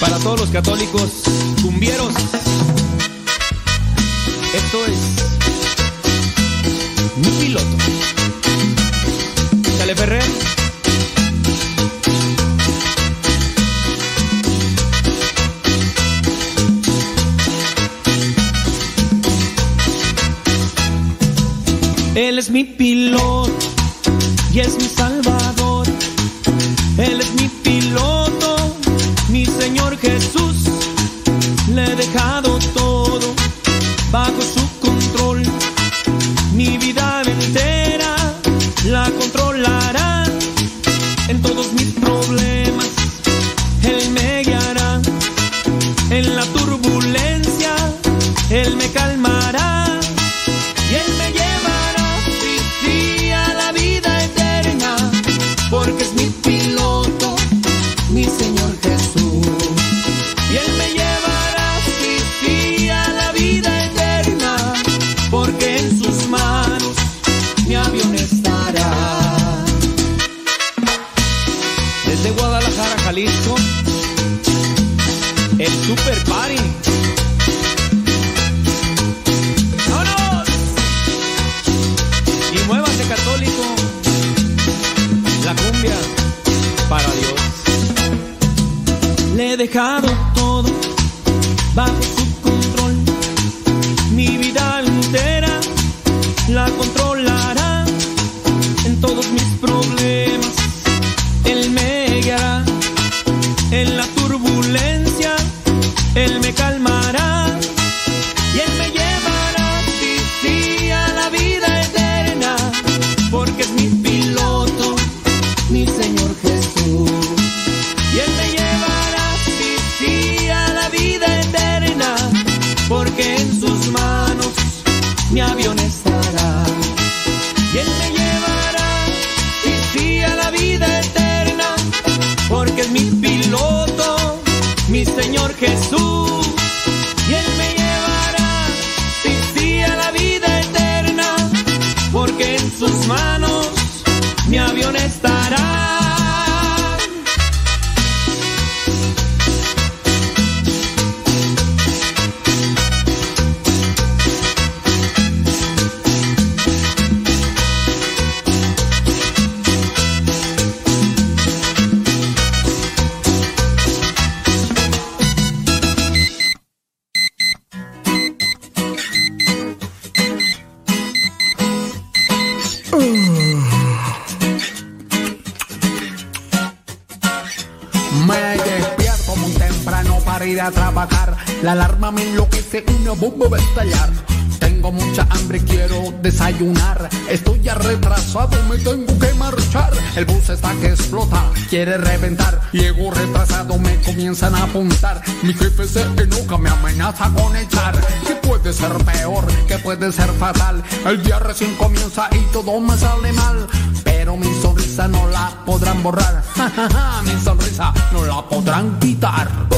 Para todos los católicos cumbieros, esto es mi piloto. Chale Ferrer. Él es mi piloto y es mi salvador. Él es mi piloto, mi Señor Jesús. Le he dejado comienzan a apuntar. Mi jefe se enoja, me amenaza con echar. ¿Qué puede ser peor? ¿Qué puede ser fatal? El día recién comienza y todo me sale mal. Pero mi sonrisa no la podrán borrar. mi sonrisa no la podrán quitar.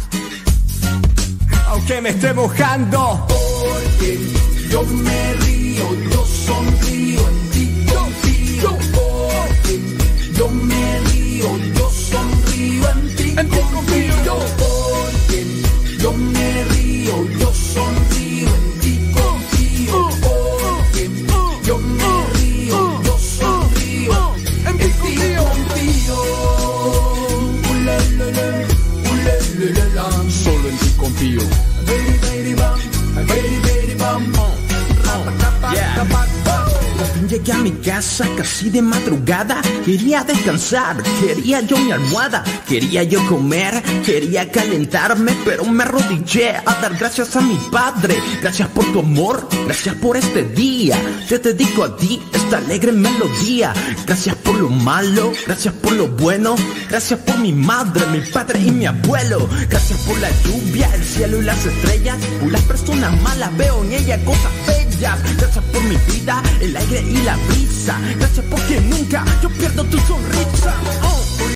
Aunque me esté mojando. Porque yo me río, yo sonrío, a mi casa casi de madrugada. Quería descansar, quería yo mi almohada, quería yo comer, quería calentarme, pero me arrodillé a dar gracias a mi padre. Gracias por tu amor, gracias por este día. Te dedico a ti esta alegre melodía. Gracias por lo malo, gracias por lo bueno, gracias por mi madre, mi padre y mi abuelo. Gracias por la lluvia, el cielo y las estrellas. Por las personas malas veo en ella cosas Gracias por mi vida, el aire y la brisa. Gracias porque nunca yo pierdo tu sonrisa. Oh.